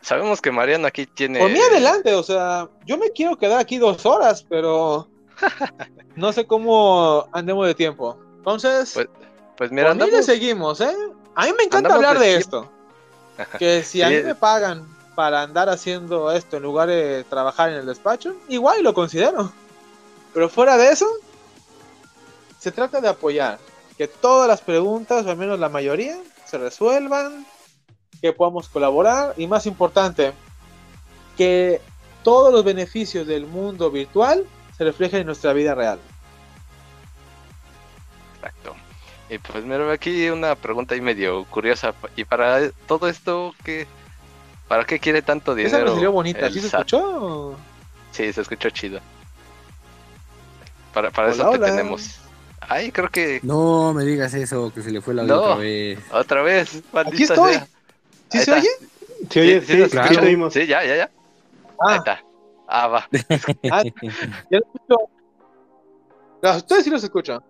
sabemos que Mariano aquí tiene. Por mí adelante, o sea, yo me quiero quedar aquí dos horas, pero no sé cómo andemos de tiempo. Entonces, pues, pues mira, andamos... seguimos, ¿eh? A mí me encanta hablar de, esto. Que si a mí me pagan para andar haciendo esto en lugar de trabajar en el despacho, igual lo considero. Pero fuera de eso, se trata de apoyar. Que todas las preguntas, o al menos la mayoría, se resuelvan. Que podamos colaborar. Y más importante, que todos los beneficios del mundo virtual se refleja en nuestra vida real. Y pues mira, aquí una pregunta ahí medio curiosa. ¿Y para todo esto qué? ¿Para qué quiere tanto dinero? Esa me salió bonita, ¿sí se escuchó? Sí, se escuchó chido. Para, para eso te tenemos. Ay, creo que. No me digas eso, que se le fue la no, otra vez. Otra vez, Aquí estoy. ¿Sí se oye? Sí, oye, sí, sí, claro. sí, ya, ya, ya. Ah. Ahí está. Ah, va. Ah, ya lo escucho. Ah, Ustedes sí los escuchan.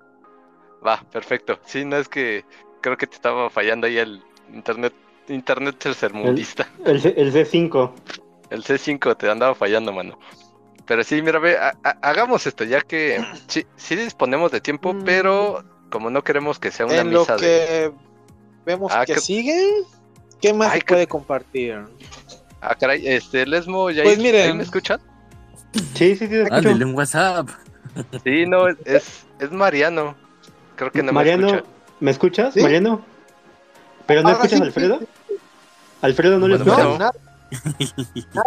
Va, perfecto. Sí, no es que creo que te estaba fallando ahí el internet, internet tercermundista. El, C- el C5. El C5 te andaba fallando, mano. Pero sí, mira, ve, ha- ha- hagamos esto, ya que sí, sí disponemos de tiempo, Mm. pero como no queremos que sea una En lo misa de... que vemos Ah, que que- sigue, ¿qué más Ay, se que- puede compartir? Ah, caray, este, Lesmo, ya Pues miren. me escuchan? Sí, sí, sí, te escucho. Ándale en WhatsApp. Sí, no, es, es Mariano. Creo que no Mariano, me escucha. ¿me escuchas, ¿Sí? Mariano? ¿Pero no Ah, escuchas sí, a Alfredo? ¿Alfredo no le escuchas? No, nada.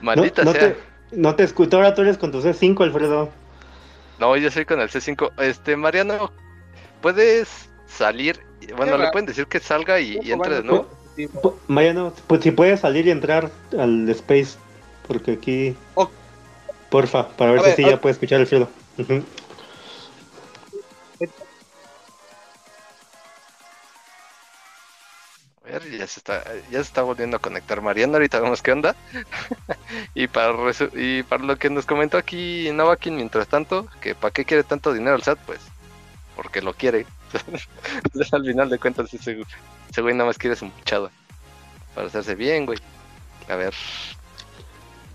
Maldita no, no sea. te, no te escucho, ahora tú eres con tu C5, Alfredo. No, yo soy con el C5. Este, Mariano, ¿puedes salir? Bueno, le pueden decir que salga y, y entre de nuevo. Mariano, pues si puedes salir y entrar al Space, porque aquí... Ok. Porfa, para ver A si ver, sí a- ya puede escuchar Alfredo. Ujú. A ver, ya se está, ya se está volviendo a conectar Mariano, ahorita vemos qué onda. y para y para lo que nos comentó aquí Novakin mientras tanto, que para qué quiere tanto dinero el SAT, pues porque lo quiere. Al final de cuentas ese, ese güey nada más quiere su muchada. Para hacerse bien, güey. A ver.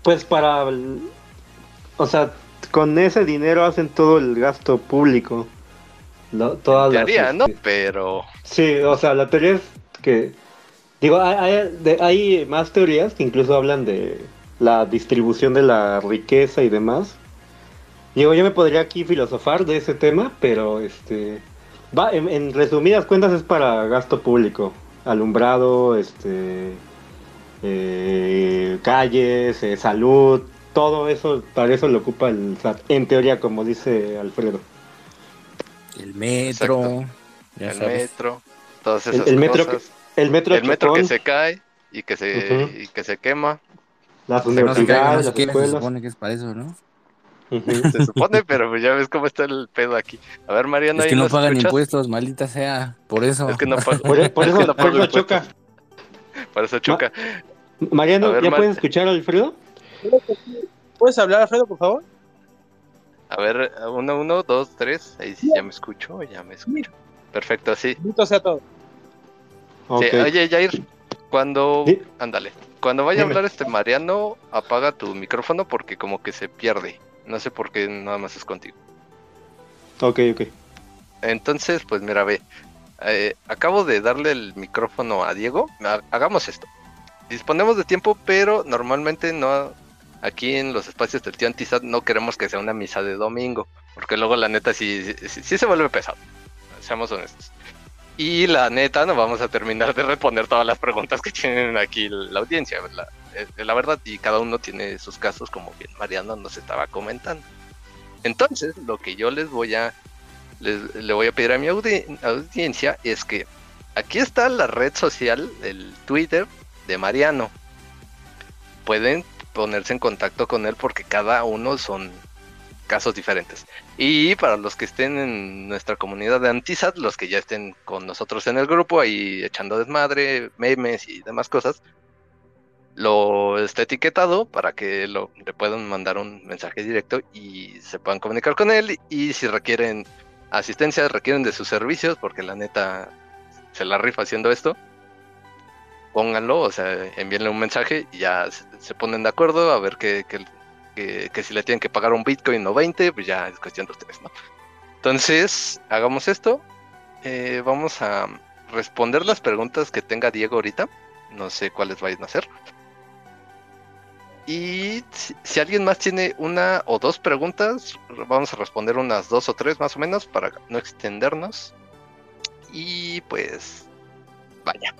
Pues para... O sea, con ese dinero hacen todo el gasto público. Lo- las, teoría, ¿no? este, Pero Sí, o sea, la teoría es que... Digo, hay, hay, de- hay más teorías que incluso hablan de la distribución de la riqueza y demás. Digo, yo me podría aquí filosofar de ese tema, pero este... Va, en, en resumidas cuentas es para gasto público. Alumbrado, este... eh, calles, eh, salud, todo eso, para eso lo ocupa el SAT. En teoría, como dice Alfredo. El metro. Ya el sabes. metro, todas El- esas el metro cosas. El metro, el metro que se cae y que se, Ujú. y que se quema. las Que no se caiga, no universidades, se las quede, se escuelas. supone que es para eso, ¿no? Se supone, pero pues ya ves cómo está el pedo aquí. A ver, Mariano, Es que no pagan escuchas? impuestos, maldita sea. Por eso. Es que no pagan. Por, por Es eso, no por eso choca. Por eso choca. Mariano, ver, ¿ya Mar- puedes escuchar a Alfredo? ¿Puedes hablar, Alfredo, por favor? A ver, uno, uno, dos, tres. Ahí sí, ya me escucho, ya me escucho. Perfecto, sí. Bendito sea todo. Sí, oye, Jair, cuando... Ándale. Cuando vaya a hablar este Mariano, apaga tu micrófono porque como que se pierde. No sé por qué nada más es contigo. ok, ok. Entonces, pues mira, ve. eh, acabo de darle el micrófono a Diego. Ha- Hagamos esto. Disponemos de tiempo, pero normalmente no. Aquí en los espacios del tío Antisat no queremos que sea una misa de domingo. Porque luego la neta sí, sí, sí se vuelve pesado. Seamos honestos. Y la neta no vamos a terminar de responder todas las preguntas que tienen aquí la audiencia. La, eh, la verdad, y cada uno tiene sus casos, como bien Mariano nos estaba comentando. Entonces, lo que yo les voy a les- le voy a pedir a mi audi- audiencia es que aquí está la red social, el Twitter de Mariano. Pueden ponerse en contacto con él porque cada uno son casos diferentes. Y para los que estén en nuestra comunidad de Antisat, los que ya estén con nosotros en el grupo, ahí echando desmadre, memes y demás cosas, lo está etiquetado para que lo, le puedan mandar un mensaje directo y se puedan comunicar con él. Y si requieren asistencia, requieren de sus servicios, porque la neta se la rifa haciendo esto, pónganlo, o sea, envíenle un mensaje y ya se, ponen de acuerdo a ver que, que, que- si le tienen que pagar un Bitcoin o 20, pues ya es cuestión de ustedes, ¿no? Entonces, hagamos esto. Eh, vamos a responder las preguntas que tenga Diego ahorita. No sé cuáles vayan a hacer. Y si alguien más tiene una o dos preguntas, vamos a responder unas dos o tres más o menos para no extendernos. Y pues, vaya,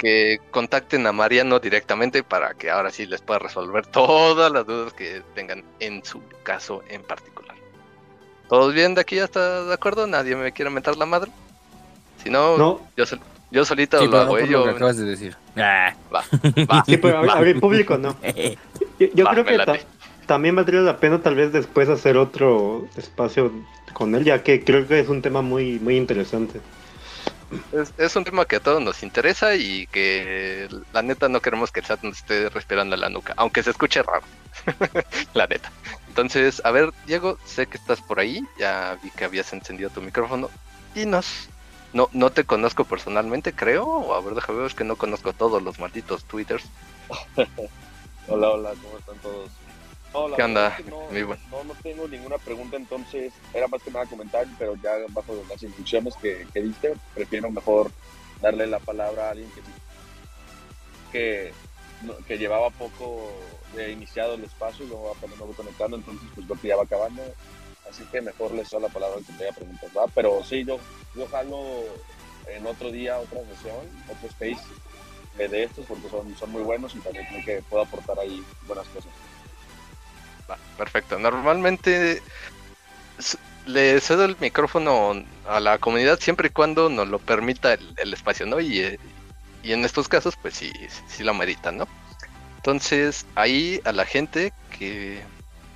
que contacten a Mariano directamente para que ahora sí les pueda resolver todas las dudas que tengan en su caso en particular. ¿Todos bien de aquí ya está de acuerdo? ¿Nadie me quiere mentar la madre? Si no, No, yo, sol- yo solito Sí, lo no hago. ¿eh? lo Yo, que acabas de decir. Ah. va, va, sí, pero va. a ver, público no. Yo, yo Va, creo que ta- también valdría la pena tal vez después hacer otro espacio con él, ya que creo que es un tema muy, muy interesante. Es, es un tema que a todos nos interesa y que la neta no queremos que el chat nos esté respirando la nuca, aunque se escuche raro. la neta. Entonces, a ver, Diego, sé que estás por ahí, ya vi que habías encendido tu micrófono. Dinos, no, no te conozco personalmente, creo, a ver, déjame ver, es que no conozco todos los malditos twitters. hola, hola, ¿cómo están todos? No, ¿Qué onda? no, no, tengo ninguna pregunta, entonces era más que nada comentar, pero ya bajo las instrucciones que, que diste, prefiero mejor darle la palabra a alguien que, que, que llevaba poco de iniciado el espacio y luego apenas me voy conectando, entonces pues creo que ya va acabando. Así que mejor les doy la palabra al que tenga preguntas, ¿va? Pero sí, yo, yo jalo en otro día, otra sesión, otro space de estos porque son, son muy buenos y también creo que puedo aportar ahí buenas cosas. Perfecto. Normalmente le cedo el micrófono a la comunidad siempre y cuando nos lo permita el, espacio, ¿no? Y, y, en estos casos, pues sí, sí lo meditan, ¿no? Entonces, ahí a la gente que,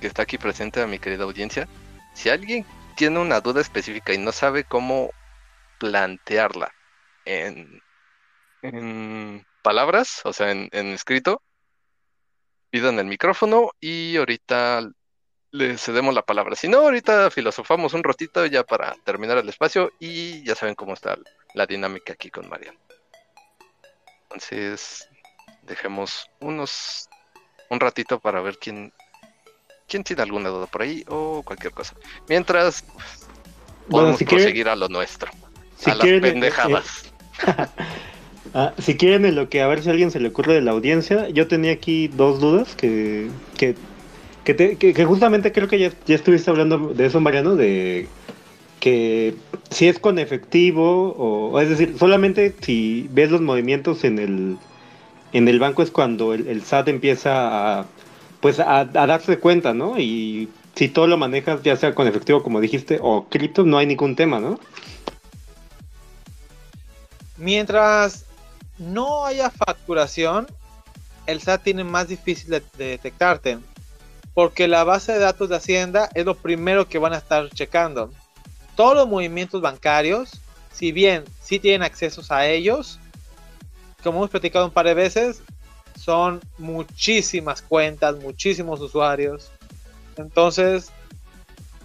está aquí presente, a mi querida audiencia, si alguien tiene una duda específica y no sabe cómo plantearla en, en palabras, o sea, en escrito, pidan el micrófono y ahorita le cedemos la palabra. Si no, ahorita filosofamos un ratito ya para terminar el espacio y ya saben cómo está la dinámica aquí con Marian. Entonces, dejemos unos un ratito para ver quién quién tiene alguna duda por ahí o cualquier cosa. Mientras podemos proseguir a lo nuestro, a las pendejadas. Eh, ah, si quieren en lo que a ver si alguien se le ocurre de la audiencia, yo tenía aquí dos dudas que que que, justamente creo que ya, estuviste hablando de eso, Mariano, de que si es con efectivo, o, es decir, solamente si ves los movimientos en el, en el banco es cuando el, SAT empieza a, pues a, darse cuenta, ¿no? Y si todo lo manejas, ya sea con efectivo, como dijiste, o cripto, no hay ningún tema, ¿no? Mientras no haya facturación, el SAT tiene más difícil de detectarte porque la base de datos de Hacienda es lo primero que van a estar checando. Todos los movimientos bancarios, si bien sí tienen accesos a ellos, como hemos platicado un par de veces, son muchísimas cuentas, muchísimos usuarios. Entonces,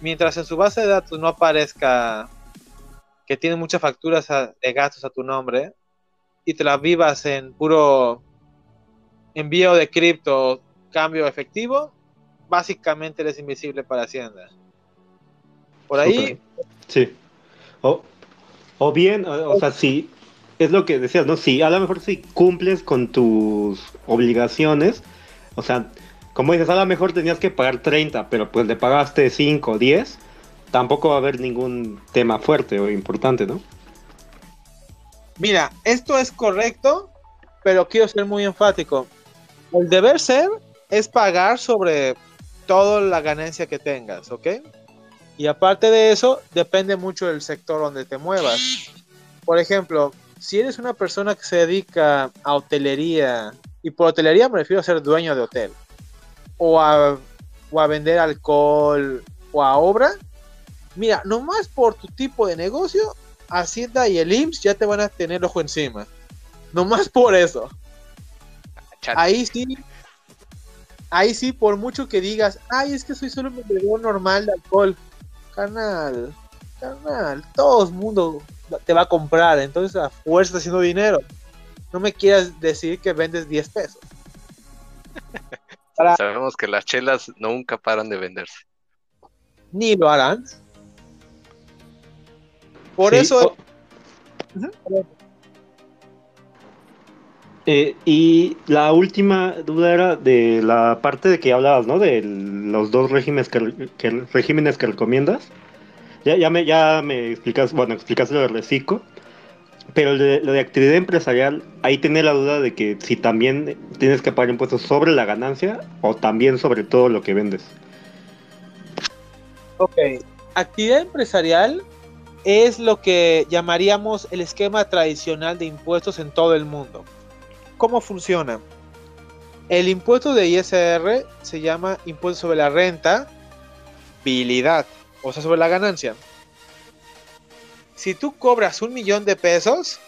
mientras en su base de datos no aparezca que tiene muchas facturas de gastos a tu nombre y te las vivas en puro envío de cripto, cambio efectivo, básicamente eres invisible para Hacienda. Por ahí. Sí. O, bien, o, sea, si es lo que decías, ¿no? Si a lo mejor si cumples con tus obligaciones, o sea, como dices, a lo mejor tenías que pagar 30, pero pues le pagaste 5 o 10, tampoco va a haber ningún tema fuerte o importante, ¿no? Mira, esto es correcto, pero quiero ser muy enfático. El deber ser es pagar sobre toda la ganancia que tengas, ¿ok? Y aparte de eso, depende mucho del sector donde te muevas. Por ejemplo, si eres una persona que se dedica a hotelería, y por hotelería me refiero a ser dueño de hotel, o a, o a vender alcohol, o a obra, mira, nomás por tu tipo de negocio, Hacienda y el IMSS ya te van a tener ojo encima. Nomás por eso. Ahí sí ahí sí, por mucho que digas, ay, es que soy solo un vendedor normal de alcohol, canal, canal, todo el mundo te va a comprar, entonces a fuerza haciendo dinero. No me quieras decir que vendes 10 pesos. Sabemos que las chelas nunca paran de venderse. Ni lo harán. Por eso. Eh, y la última duda era de la parte de que hablabas, ¿no? De los dos regímenes que, regímenes que recomiendas. Ya, ya, me, ya me explicas, bueno, explicas lo de reciclo, pero lo de, actividad empresarial, ahí tenía la duda de que si también tienes que pagar impuestos sobre la ganancia o también sobre todo lo que vendes. Ok, actividad empresarial es lo que llamaríamos el esquema tradicional de impuestos en todo el mundo. ¿Cómo funciona? El impuesto de ISR se llama impuesto sobre la renta, habilidad, o sea, sobre la ganancia. Si tú cobras un millón de pesos,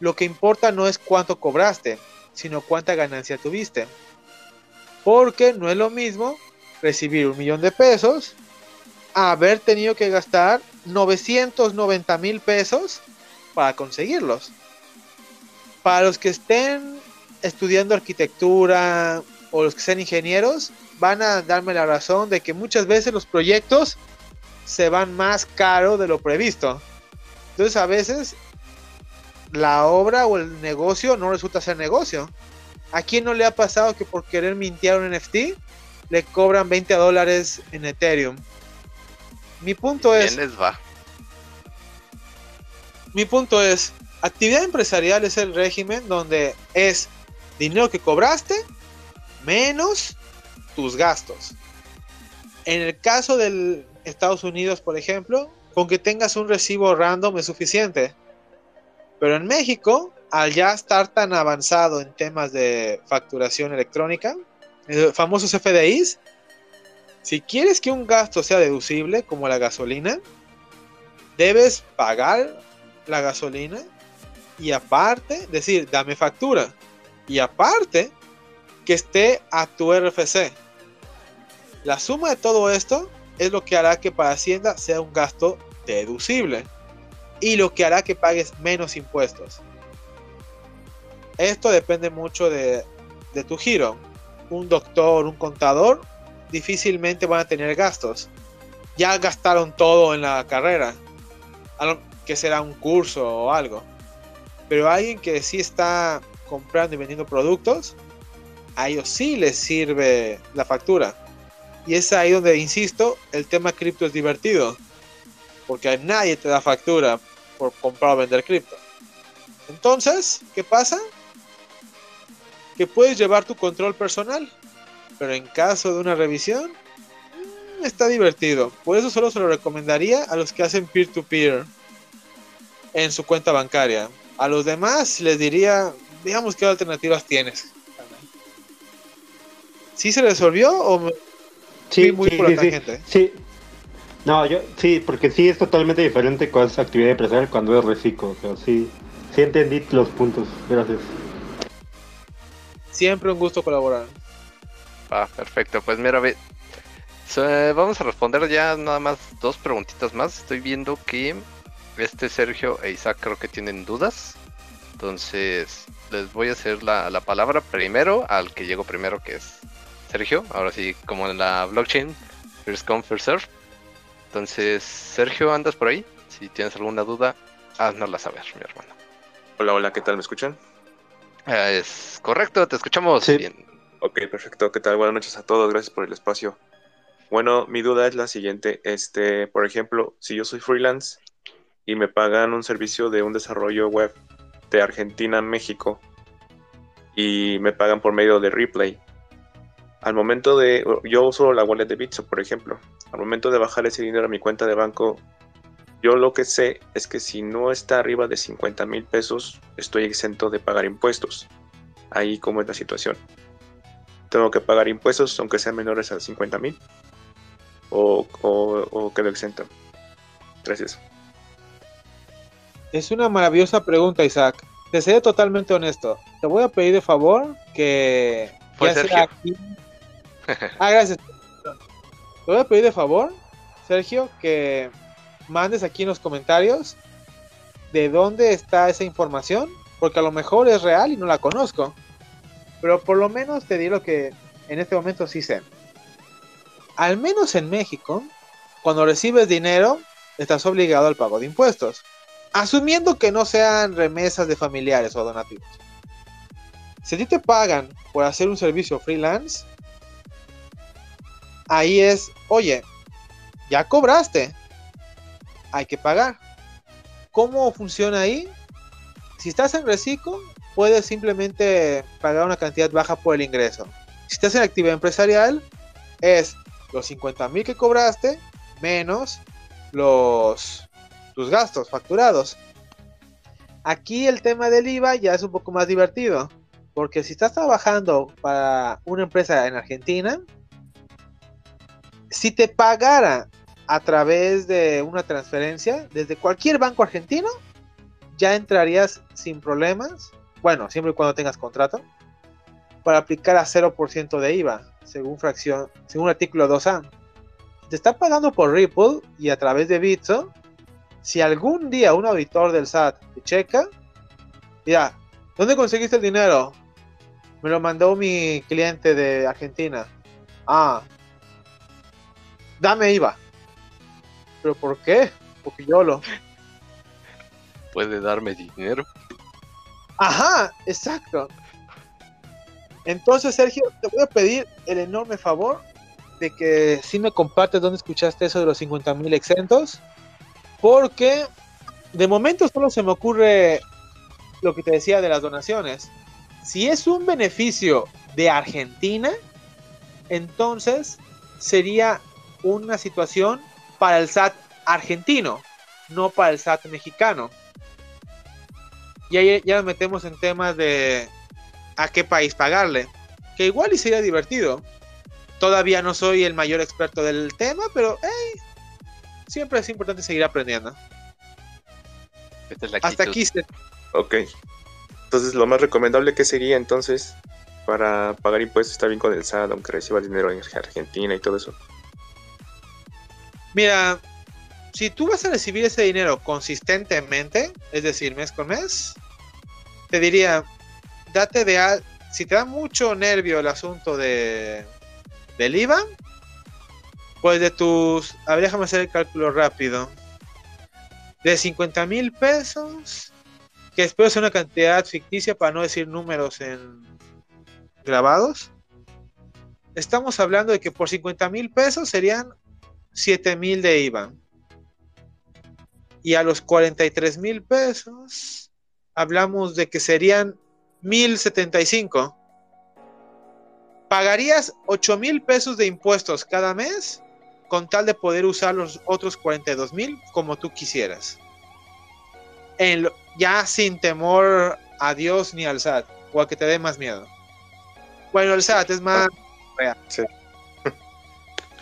lo que importa no es cuánto cobraste, sino cuánta ganancia tuviste. Porque no es lo mismo recibir un millón de pesos haber tenido que gastar 990 mil pesos para conseguirlos. Para los que estén estudiando arquitectura o los que sean ingenieros, van a darme la razón de que muchas veces los proyectos se van más caro de lo previsto. Entonces a veces la obra o el negocio no resulta ser negocio. ¿A quién no le ha pasado que por querer mintear un NFT le cobran 20 dólares en Ethereum? Mi punto es... Bien les va. Mi punto es, actividad empresarial es el régimen donde es dinero que cobraste menos tus gastos. En el caso de Estados Unidos, por ejemplo, con que tengas un recibo random es suficiente. Pero en México, al ya estar tan avanzado en temas de facturación electrónica, los famosos FDIs, si quieres que un gasto sea deducible, como la gasolina, debes pagar la gasolina y aparte decir, dame factura. Y aparte, que esté a tu RFC. La suma de todo esto es lo que hará que para Hacienda sea un gasto deducible y lo que hará que pagues menos impuestos. Esto depende mucho de, de tu giro. Un doctor, un contador, difícilmente van a tener gastos. Ya gastaron todo en la carrera, que será un curso o algo. Pero alguien que sí está comprando y vendiendo productos, a ellos sí les sirve la factura. Y es ahí donde, insisto, el tema cripto es divertido. Porque nadie te da factura por comprar o vender cripto. Entonces, ¿qué pasa? Que puedes llevar tu control personal. Pero en caso de una revisión, mm, está divertido. Por eso solo se lo recomendaría a los que hacen peer-to-peer en su cuenta bancaria. A los demás les diría, digamos qué alternativas tienes. ¿Sí se resolvió o sí, muy por la sí, sí, No, yo sí, porque sí es totalmente diferente con esa actividad empresarial cuando es reciclo. O sea, sí, sí entendí los puntos. Gracias. Siempre un gusto colaborar. Ah, perfecto. Pues mira, vamos a responder ya nada más dos preguntitas más. Estoy viendo que este Sergio e Isaac creo que tienen dudas. Entonces les voy a hacer la, la palabra primero al que llegó primero, que es Sergio. Ahora sí, como en la blockchain, first come, first serve. Entonces, Sergio, ¿andas por ahí? Si tienes alguna duda, haznosla saber, mi hermano. Hola, hola, ¿qué tal? ¿Me escuchan? Es correcto, te escuchamos bien. Ok, perfecto. ¿Qué tal? Buenas noches a todos, gracias por el espacio. Bueno, mi duda es la siguiente. Este, por ejemplo, si yo soy freelance y me pagan un servicio de un desarrollo web de Argentina a México y me pagan por medio de Replay, al momento de, yo uso la wallet de Bitso, por ejemplo, al momento de bajar ese dinero a mi cuenta de banco, yo lo que sé es que si no está arriba de 50 mil pesos, estoy exento de pagar impuestos. Ahí cómo es la situación. Tengo que pagar impuestos aunque sean menores a 50 mil. O, o, o quedo exento. Gracias. Es una maravillosa pregunta, Isaac. Te seré totalmente honesto. Te voy a pedir de favor que ya sea aquí Ah, gracias. Te voy a pedir de favor, Sergio, que mandes aquí en los comentarios de dónde está esa información, porque a lo mejor es real y no la conozco. Pero por lo menos te diré lo que en este momento sí sé. Al menos en México, cuando recibes dinero, estás obligado al pago de impuestos. Asumiendo que no sean remesas de familiares o donativos. Si a ti te pagan por hacer un servicio freelance, ahí es, oye, ya cobraste, hay que pagar. ¿Cómo funciona ahí? Si estás en reciclo, puedes simplemente pagar una cantidad baja por el ingreso. Si estás en actividad empresarial, es los 50 mil que cobraste menos los tus gastos facturados. Aquí el tema del IVA ya es un poco más divertido, porque si estás trabajando para una empresa en Argentina, si te pagara a través de una transferencia desde cualquier banco argentino, ya entrarías sin problemas. Bueno, siempre y cuando tengas contrato. para aplicar a 0% de IVA, según fracción, según artículo 2A. Te está pagando por Ripple y a través de Bitso. Si algún día un auditor del SAT te checa, mira, ¿dónde conseguiste el dinero? Me lo mandó mi cliente de Argentina. Ah, dame IVA. ¿Pero por qué? Porque yo lo. Puede darme dinero. Ajá, exacto. Entonces, Sergio, te voy a pedir el enorme favor de que si me compartes dónde escuchaste eso de los 50 mil exentos. Porque de momento solo se me ocurre lo que te decía de las donaciones. Si es un beneficio de Argentina, entonces sería una situación para el SAT argentino, no para el SAT mexicano. Y ahí ya nos metemos en temas de a qué país pagarle, que igual y sería divertido. Todavía no soy el mayor experto del tema, pero hey, siempre es importante seguir aprendiendo. Esta es la Hasta aquí se- Ok. Entonces, lo más recomendable que sería entonces para pagar impuestos está bien con el SAT, aunque reciba dinero en Argentina y todo eso. Mira, si tú vas a recibir ese dinero consistentemente, es decir, mes con mes, te diría, date de al, si te da mucho nervio el asunto de del IVA, pues de tus, a ver, déjame hacer el cálculo rápido, de 50 mil pesos, que espero sea una cantidad ficticia para no decir números en grabados. Estamos hablando de que por 50 mil pesos serían 7 mil de IVA. Y a los 43 mil pesos, hablamos de que serían 1075. ¿Pagarías 8 mil pesos de impuestos cada mes con tal de poder usar los otros 42 mil como tú quisieras? Ya sin temor a Dios ni al SAT o a que te dé más miedo. Bueno, el SAT es más...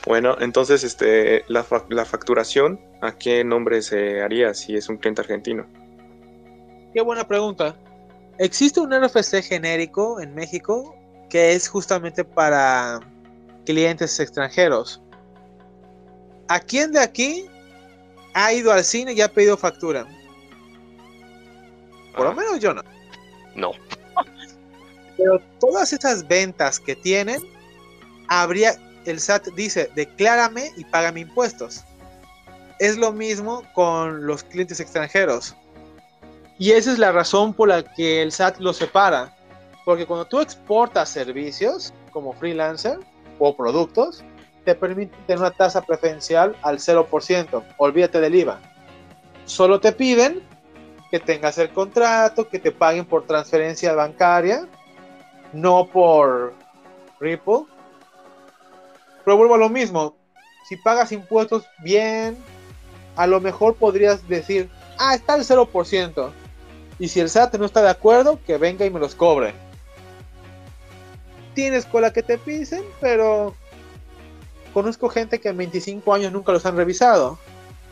Bueno, entonces, este, la, la facturación, ¿a qué nombre se haría si es un cliente argentino? Qué buena pregunta. Existe un RFC genérico en México que es justamente para clientes extranjeros. ¿A quién de aquí ha ido al cine y ha pedido factura? Por lo Ah, menos yo no. No. Pero todas esas ventas que tienen, habría, el SAT dice, declárame y págame impuestos. Es lo mismo con los clientes extranjeros. Y esa es la razón por la que el SAT los separa. Porque cuando tú exportas servicios como freelancer o productos, te permite tener una tasa preferencial al 0%. Olvídate del IVA. Solo te piden que tengas el contrato, que te paguen por transferencia bancaria, no por Ripple. Pero vuelvo a lo mismo. Si pagas impuestos bien, a lo mejor podrías decir, ah, está el 0%. Y si el SAT no está de acuerdo, que venga y me los cobre. Tienes cola que te pisen, pero conozco gente que en 25 años nunca los han revisado.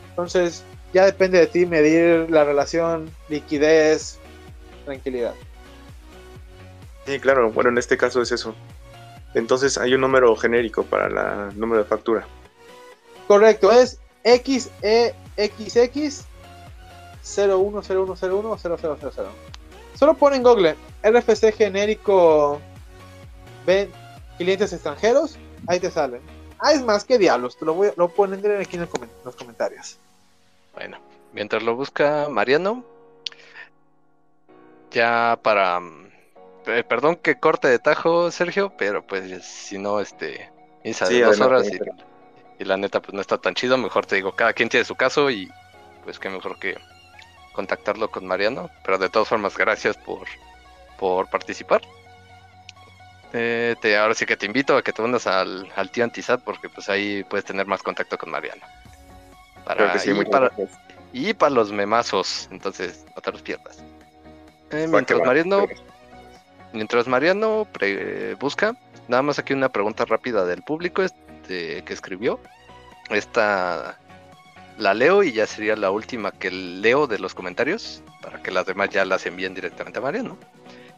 Entonces, ya depende de ti medir la relación liquidez, tranquilidad. Sí, claro, bueno, en este caso es eso. Entonces hay un número genérico para el número de factura. Correcto, es XEXX 0101010000. Solo pon en Google RFC genérico ven clientes extranjeros, ahí te salen. Ah, es más que diablos, te lo voy a, lo ponen aquí en el los comentarios. Bueno, mientras lo busca Mariano, ya para... mm, eh, perdón que corte de tajo, Sergio, pero pues si no, este... Misa de Sí, dos horas y. y la neta pues no está tan chido, mejor te digo, cada quien tiene su caso y pues qué mejor que contactarlo con Mariano, pero de todas formas gracias por, por participar. Eh, te, ahora sí que te invito a que te unas al, al tío Antisat porque pues ahí puedes tener más contacto con Mariano. Para, sí, y para, y para los memazos, entonces no te los pierdas. Eh, mientras. Mariano, mientras Mariano pre- busca, nada más aquí una pregunta rápida del público este, que escribió. Esta la leo y ya sería la última que leo de los comentarios para que las demás ya las envíen directamente a Mariano.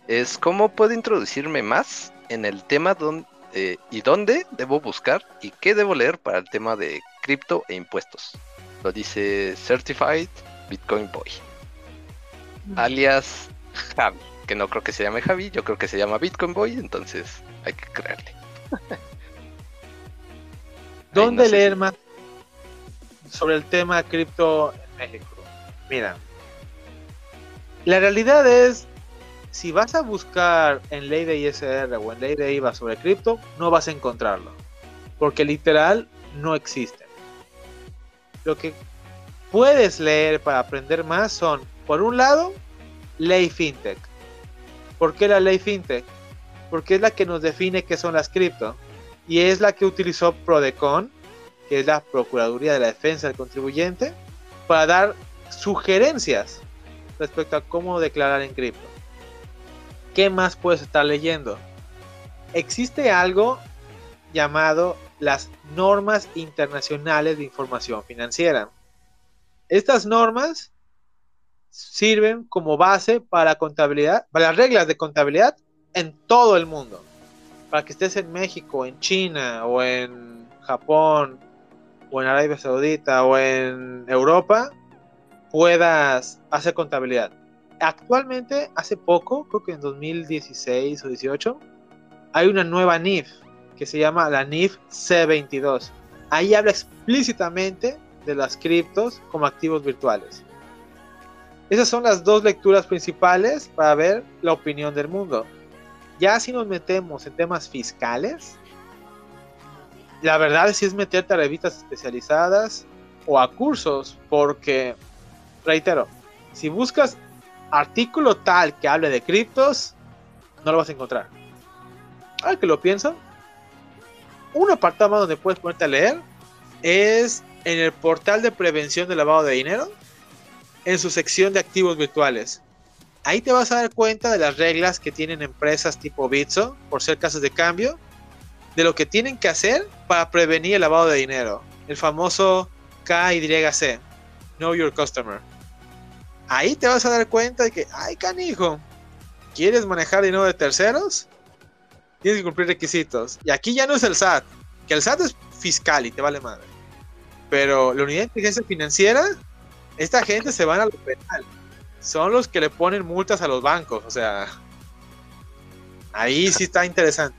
es cómo puedo introducirme más en el tema don- eh, y dónde debo buscar y qué debo leer para el tema de cripto e impuestos. Lo dice Certified Bitcoin Boy, alias Javi, que no creo que se llame Javi, yo creo que se llama Bitcoin Boy, entonces hay que creerle. ¿Dónde no sé leer más sobre el tema cripto en México? Mira, la realidad es, si vas a buscar en ley de ISR o en ley de IVA sobre cripto, no vas a encontrarlo, porque literal no existe. Lo que puedes leer para aprender más son, por un lado, ley fintech. ¿Por qué la ley fintech? Porque es la que nos define qué son las cripto y es la que utilizó Prodecon, que es la Procuraduría de la Defensa del Contribuyente, para dar sugerencias respecto a cómo declarar en cripto. ¿Qué más puedes estar leyendo? Existe algo llamado las normas internacionales de información financiera. Estas normas sirven como base para contabilidad, para las reglas de contabilidad en todo el mundo para que estés en México, en China, o en Japón, o en Arabia Saudita, o en Europa, puedas hacer contabilidad. Actualmente, hace poco, creo que en 2016 o 18, hay una nueva NIF que se llama la NIF C22. Ahí habla explícitamente de las criptos como activos virtuales. Esas son las dos lecturas principales para ver la opinión del mundo. Ya si nos metemos en temas fiscales, la verdad es si es meterte a revistas especializadas o a cursos, porque, reitero, si buscas artículo tal que hable de criptos, no lo vas a encontrar. Ahora que lo pienso, un apartado más donde puedes ponerte a leer es en el portal de prevención de lavado de dinero, en su sección de activos virtuales. Ahí te vas a dar cuenta de las reglas que tienen empresas tipo Bitso, por ser casas de cambio, de lo que tienen que hacer para prevenir el lavado de dinero. El famoso KYC, Know Your Customer. Ahí te vas a dar cuenta de que, ay canijo, ¿quieres manejar dinero de terceros? Tienes que cumplir requisitos. Y aquí ya no es el SAT, que el SAT es fiscal y te vale madre. Pero la unidad de inteligencia financiera, esta gente se van a lo penal son los que le ponen multas a los bancos. O sea, ahí sí está interesante.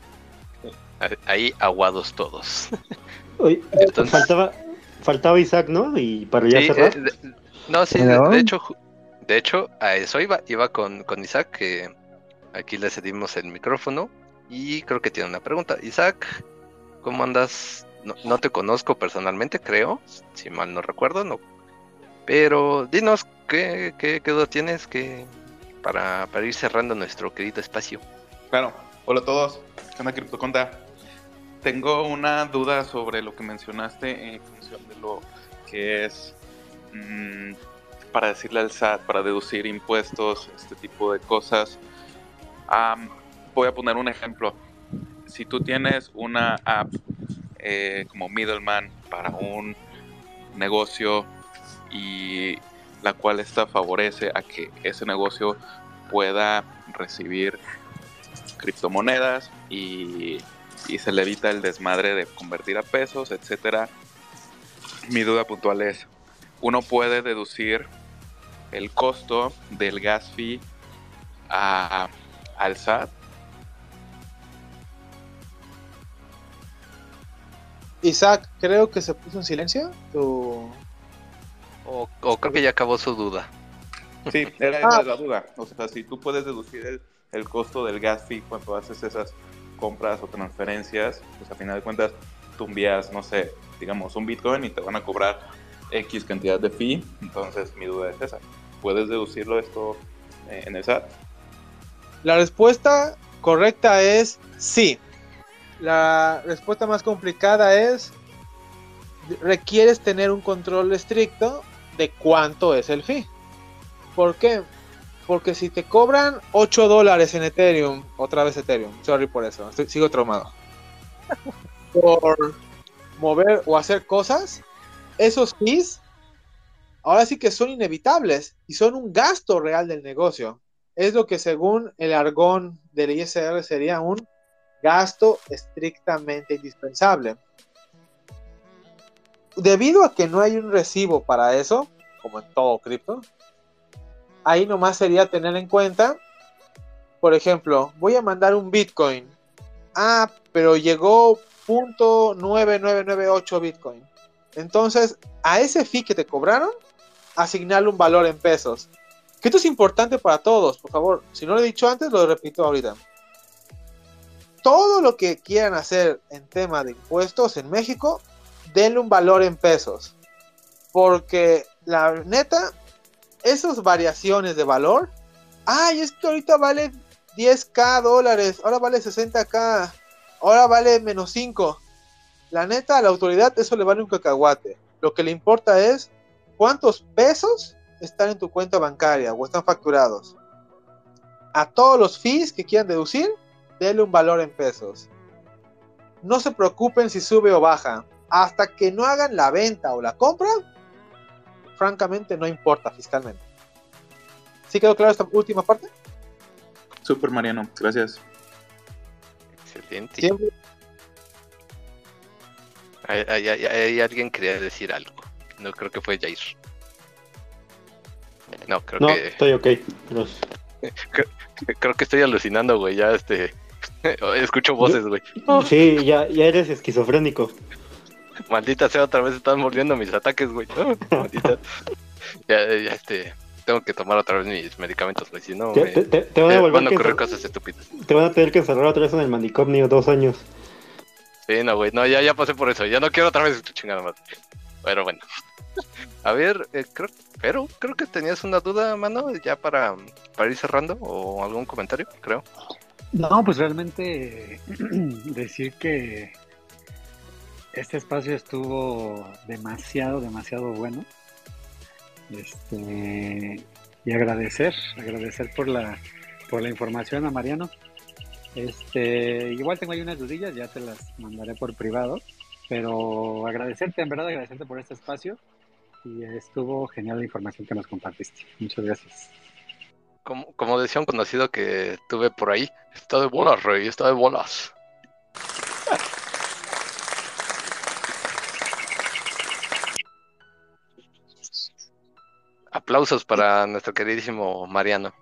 Ahí aguados todos. Oye, Entonces- faltaba, faltaba Isaac, ¿no? Y para ya Sí, cerrar. eh, de- no, sí, de, ¿No? de hecho, de hecho, a eso iba, iba con, con Isaac, que aquí le cedimos el micrófono y creo que tiene una pregunta. Isaac, ¿cómo andas? No, no te conozco personalmente, creo, si mal no recuerdo, no. Pero dinos, ¿qué, qué, qué tienes que para, para ir cerrando nuestro querido espacio? Claro, hola a todos. ¿Qué onda, Criptoconta? Tengo una duda sobre lo que mencionaste en función de lo que es mm, para decirle al SAT, para deducir impuestos, este tipo de cosas. Am, voy a poner un ejemplo. Si tú tienes una app eh, como middleman para un negocio y la cual esta favorece a que ese negocio pueda recibir criptomonedas y, y se le evita el desmadre de convertir a pesos, etcétera. Mi duda puntual es, uno puede deducir el costo del gas fee a- al SAT. Isaac, creo que se puso en silencio. Tu... O, o creo que ya acabó su duda. Sí, era Ah. la duda. O sea, si tú puedes deducir el, el costo del gas fee cuando haces esas compras o transferencias, pues a final de cuentas tú envías, no sé, digamos un Bitcoin y te van a cobrar X cantidad de fee. Entonces mi duda es esa. ¿Puedes deducirlo esto eh, en el SAT? La respuesta correcta es sí. La respuesta más complicada es requieres tener un control estricto de cuánto es el fee. ¿Por qué? Porque si te cobran 8 dólares en Ethereum, otra vez Ethereum, sorry por eso, estoy- sigo traumado. por mover o hacer cosas, esos fees ahora sí que son inevitables y son un gasto real del negocio. es lo que según el argón del ISR sería un gasto estrictamente indispensable. Debido a que no hay un recibo para eso, como en todo cripto, ahí nomás sería tener en cuenta, por ejemplo, voy a mandar un Bitcoin. Ah, pero llegó .9998 Bitcoin. Entonces, a ese fee que te cobraron, asignarle un valor en pesos. Que esto es importante para todos, por favor. Si no lo he dicho antes, lo repito ahorita. Todo lo que quieran hacer en tema de impuestos en México, denle un valor en pesos. Porque la neta, esas variaciones de valor, ay, es que ahorita vale 10k dólares, ahora vale 60k, ahora vale menos 5. La neta, a la autoridad eso le vale un cacahuate. Lo que le importa es cuántos pesos están en tu cuenta bancaria o están facturados. A todos los fees que quieran deducir, denle un valor en pesos. No se preocupen si sube o baja. Hasta que no hagan la venta o la compra, francamente no importa fiscalmente. ¿Sí quedó claro esta última parte? Super Mariano, gracias. Excelente. Siempre- Hay, hay- hay- hay alguien quería decir algo. No creo que fue Jair. No, creo No, que estoy ok. Gracias. creo que estoy alucinando, güey. Ya este escucho voces, güey. Sí, ya, ya eres esquizofrénico. Maldita sea, otra vez están volviendo mis ataques, güey. No, maldita. Ya, ya, este tengo que tomar otra vez mis medicamentos, güey. Si no, Te, me- te- te- te van a eh, volver van a ocurrir cosas estúpidas. te van a tener que encerrar otra vez en el manicomio dos años. Sí, no, güey. No, ya, ya pasé por eso. Ya no quiero otra vez tu chingada más. Pero bueno. A ver, eh, creo, pero creo que tenías una duda, mano, ya para, para ir cerrando o algún comentario, creo. No, pues realmente decir que este espacio estuvo demasiado, demasiado bueno. Este, y agradecer, agradecer por la, por la información a Mariano. Este, igual tengo ahí unas dudillas, ya te las mandaré por privado, pero agradecerte, en verdad agradecerte por este espacio y estuvo genial la información que nos compartiste. Muchas gracias. Como, como decía un conocido que tuve por ahí, está de bolas, rey, está de bolas. Aplausos para nuestro queridísimo Mariano.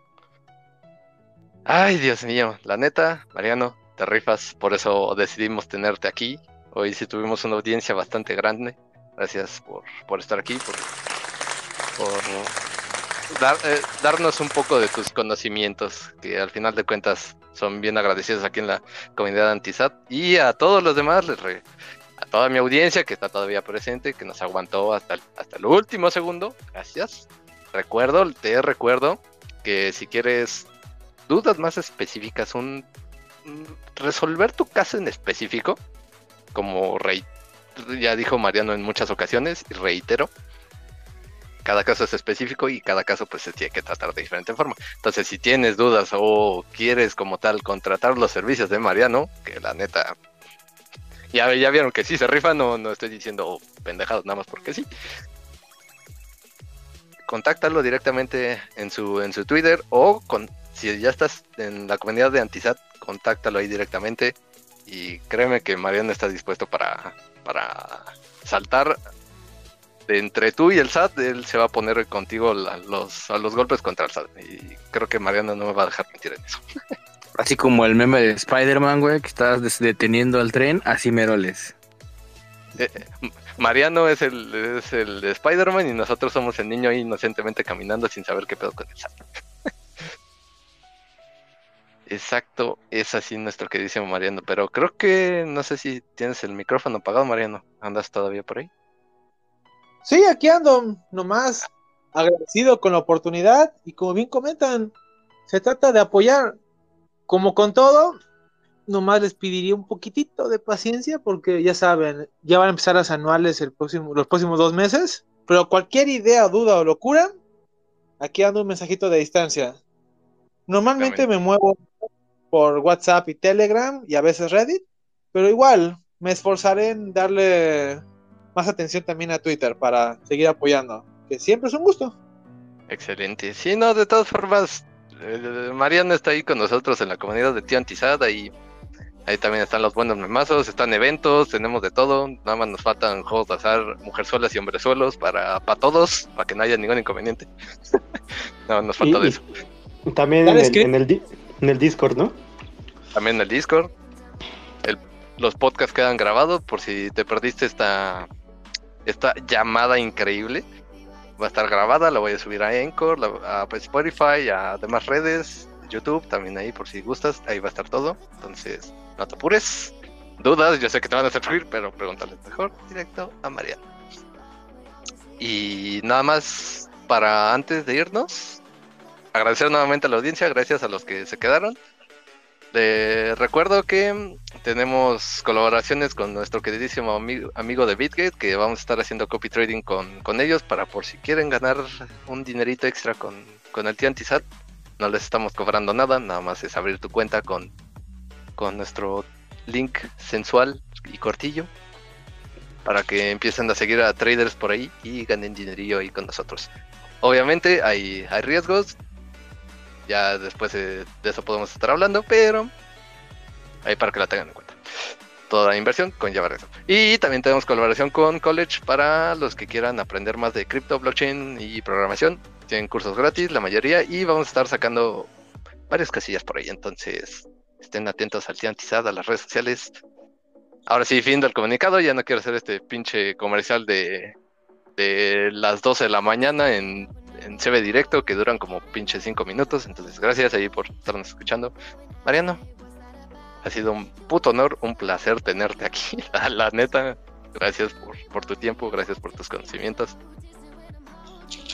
Ay, Dios mío, la neta, Mariano, te rifas, por eso decidimos tenerte aquí. Hoy sí tuvimos una audiencia bastante grande. Gracias por, por estar aquí, por, dar- eh, darnos un poco de tus conocimientos, que al final de cuentas son bien agradecidos aquí en la comunidad Antisat. Y a todos los demás, les re- a toda mi audiencia que está todavía presente, que nos aguantó hasta hasta el último segundo, gracias. Recuerdo, te recuerdo que si quieres dudas más específicas, un resolver tu caso en específico, como rei- ya dijo Mariano en muchas ocasiones, y reitero, cada caso es específico y cada caso pues se tiene que tratar de diferente forma. Entonces, si tienes dudas o quieres como tal contratar los servicios de Mariano, que la neta ya, ya vieron que sí se rifa, no, no estoy diciendo pendejados nada más porque sí. Contáctalo directamente en su, en su Twitter o con, si ya estás en la comunidad de Antisat, contáctalo ahí directamente y créeme que Mariano está dispuesto para, para saltar de entre tú y el SAT, él se va a poner contigo la- los, a los golpes contra el SAT. Y creo que Mariano no me va a dejar mentir en eso. Así como el meme de Spider-Man, güey, que estás deteniendo al tren, así meroles. Mariano es el, es el de Spider-Man y nosotros somos el niño ahí inocentemente caminando sin saber qué pedo con el SAT. Exacto, es así nuestro queridísimo Mariano. Pero creo que no sé si tienes el micrófono apagado, Mariano. ¿Andas todavía por ahí? Sí, aquí ando nomás agradecido con la oportunidad y como bien comentan, se trata de apoyar. Como con todo, nomás les pediría un poquitito de paciencia porque ya saben, ya van a empezar las anuales el próximo, los próximos dos meses, pero cualquier idea, duda o locura, aquí ando un mensajito de distancia. Normalmente me muevo por WhatsApp y Telegram y a veces Reddit, pero igual me esforzaré en darle más atención también a Twitter para seguir apoyando, que siempre es un gusto. Excelente. Sí, no, de todas formas, eh, Mariana está ahí con nosotros en la comunidad de Tío Antizada y ahí también están los buenos memazos, están eventos, tenemos de todo, nada más nos faltan juegos de azar, mujerzuelas y hombrezuelos para, para todos, para que no haya ningún inconveniente. no, nos falta Y- de eso. También en ¿Sabes el, en, el, en el Discord, ¿no? También en el Discord. El- los podcasts quedan grabados por si te perdiste esta, esta llamada increíble. Va a estar grabada, la voy a subir a Anchor, la- a Spotify, a demás redes, YouTube, también ahí por si gustas, ahí va a estar todo. Entonces, no te apures. Dudas, yo sé que te van a servir, pero pregúntales mejor directo a Mariana. Y nada más para antes de irnos, agradecer nuevamente a la audiencia, gracias a los que se quedaron. Les recuerdo que tenemos colaboraciones con nuestro queridísimo amigo, amigo de BitGate, que vamos a estar haciendo copy trading con, con ellos para por si quieren ganar un dinerito extra con, con el tío Antisat. No les estamos cobrando nada, nada más es abrir tu cuenta con, con nuestro link sensual y cortillo para que empiecen a seguir a traders por ahí y ganen dinerillo ahí con nosotros. Obviamente hay, hay riesgos, ya después de eso podemos estar hablando, pero ahí para que la tengan en cuenta. Toda inversión conlleva riesgo. Y también tenemos colaboración con College para los que quieran aprender más de cripto, blockchain y programación. Tienen cursos gratis, la mayoría, y vamos a estar sacando varias casillas por ahí. Entonces, estén atentos al Tiantizad, a las redes sociales. Ahora sí, fin del comunicado. Ya no quiero hacer este pinche comercial de, de las 12 de la mañana en, en CB Directo que duran como pinche 5 minutos. Entonces, gracias ahí por estarnos escuchando. Mariano, ha sido un puto honor, un placer tenerte aquí. La, neta, gracias por, por tu tiempo, gracias por tus conocimientos.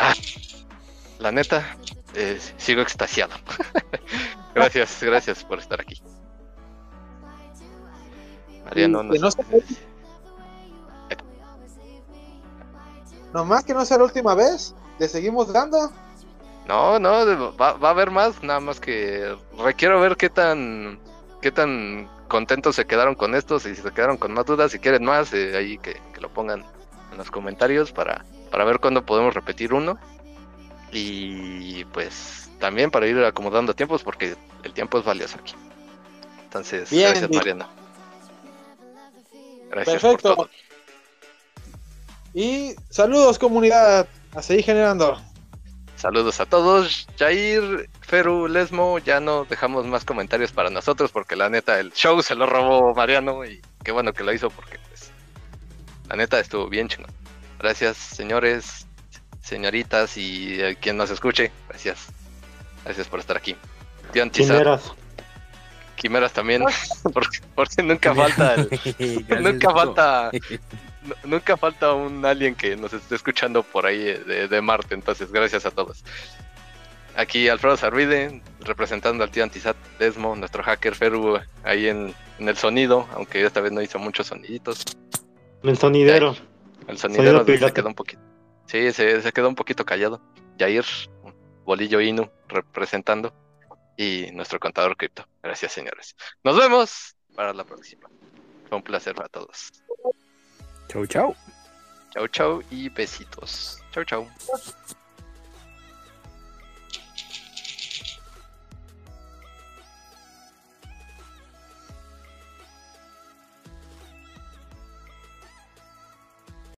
Ah, la neta, eh, sigo extasiado. gracias, gracias por estar aquí. Mariano, que no sea- Nomás que no sea la última vez, le seguimos dando. No, no, va, va a haber más, nada más que requiero ver qué tan qué tan contentos se quedaron con esto, si se quedaron con más dudas, si quieren más, eh, ahí que, que lo pongan en los comentarios para, para ver cuándo podemos repetir uno. Y pues también para ir acomodando tiempos, porque el tiempo es valioso aquí. Entonces, Bien, gracias. Mariana. Gracias Perfecto. por todo. Y saludos comunidad, a seguir generando. Saludos a todos. Jair, Feru, Lesmo, ya no dejamos más comentarios para nosotros porque la neta el show se lo robó Mariano y qué bueno que lo hizo porque pues la neta estuvo bien chingón. Gracias señores, señoritas y eh, quien nos escuche. Gracias. Gracias por estar aquí. Tío Quimeras. Quimeras también, porque, porque nunca falta el- nunca falta nu- nunca falta un alien que nos esté escuchando por ahí eh, de, de Marte, entonces gracias a todos. Aquí Alfredo Sarvide, representando al tío Antisat Desmo, nuestro hacker Feru ahí en, en el sonido, aunque esta vez no hizo muchos soniditos. El sonidero. El sonidero Sonido se quedó un poquito. Sí, se, se quedó un poquito callado. Jair, Bolillo Inu, representando. Y nuestro contador cripto. Gracias, señores. Nos vemos para la próxima. Fue un placer para todos. Chau, chau. Chau, chau y besitos. Chau, chau.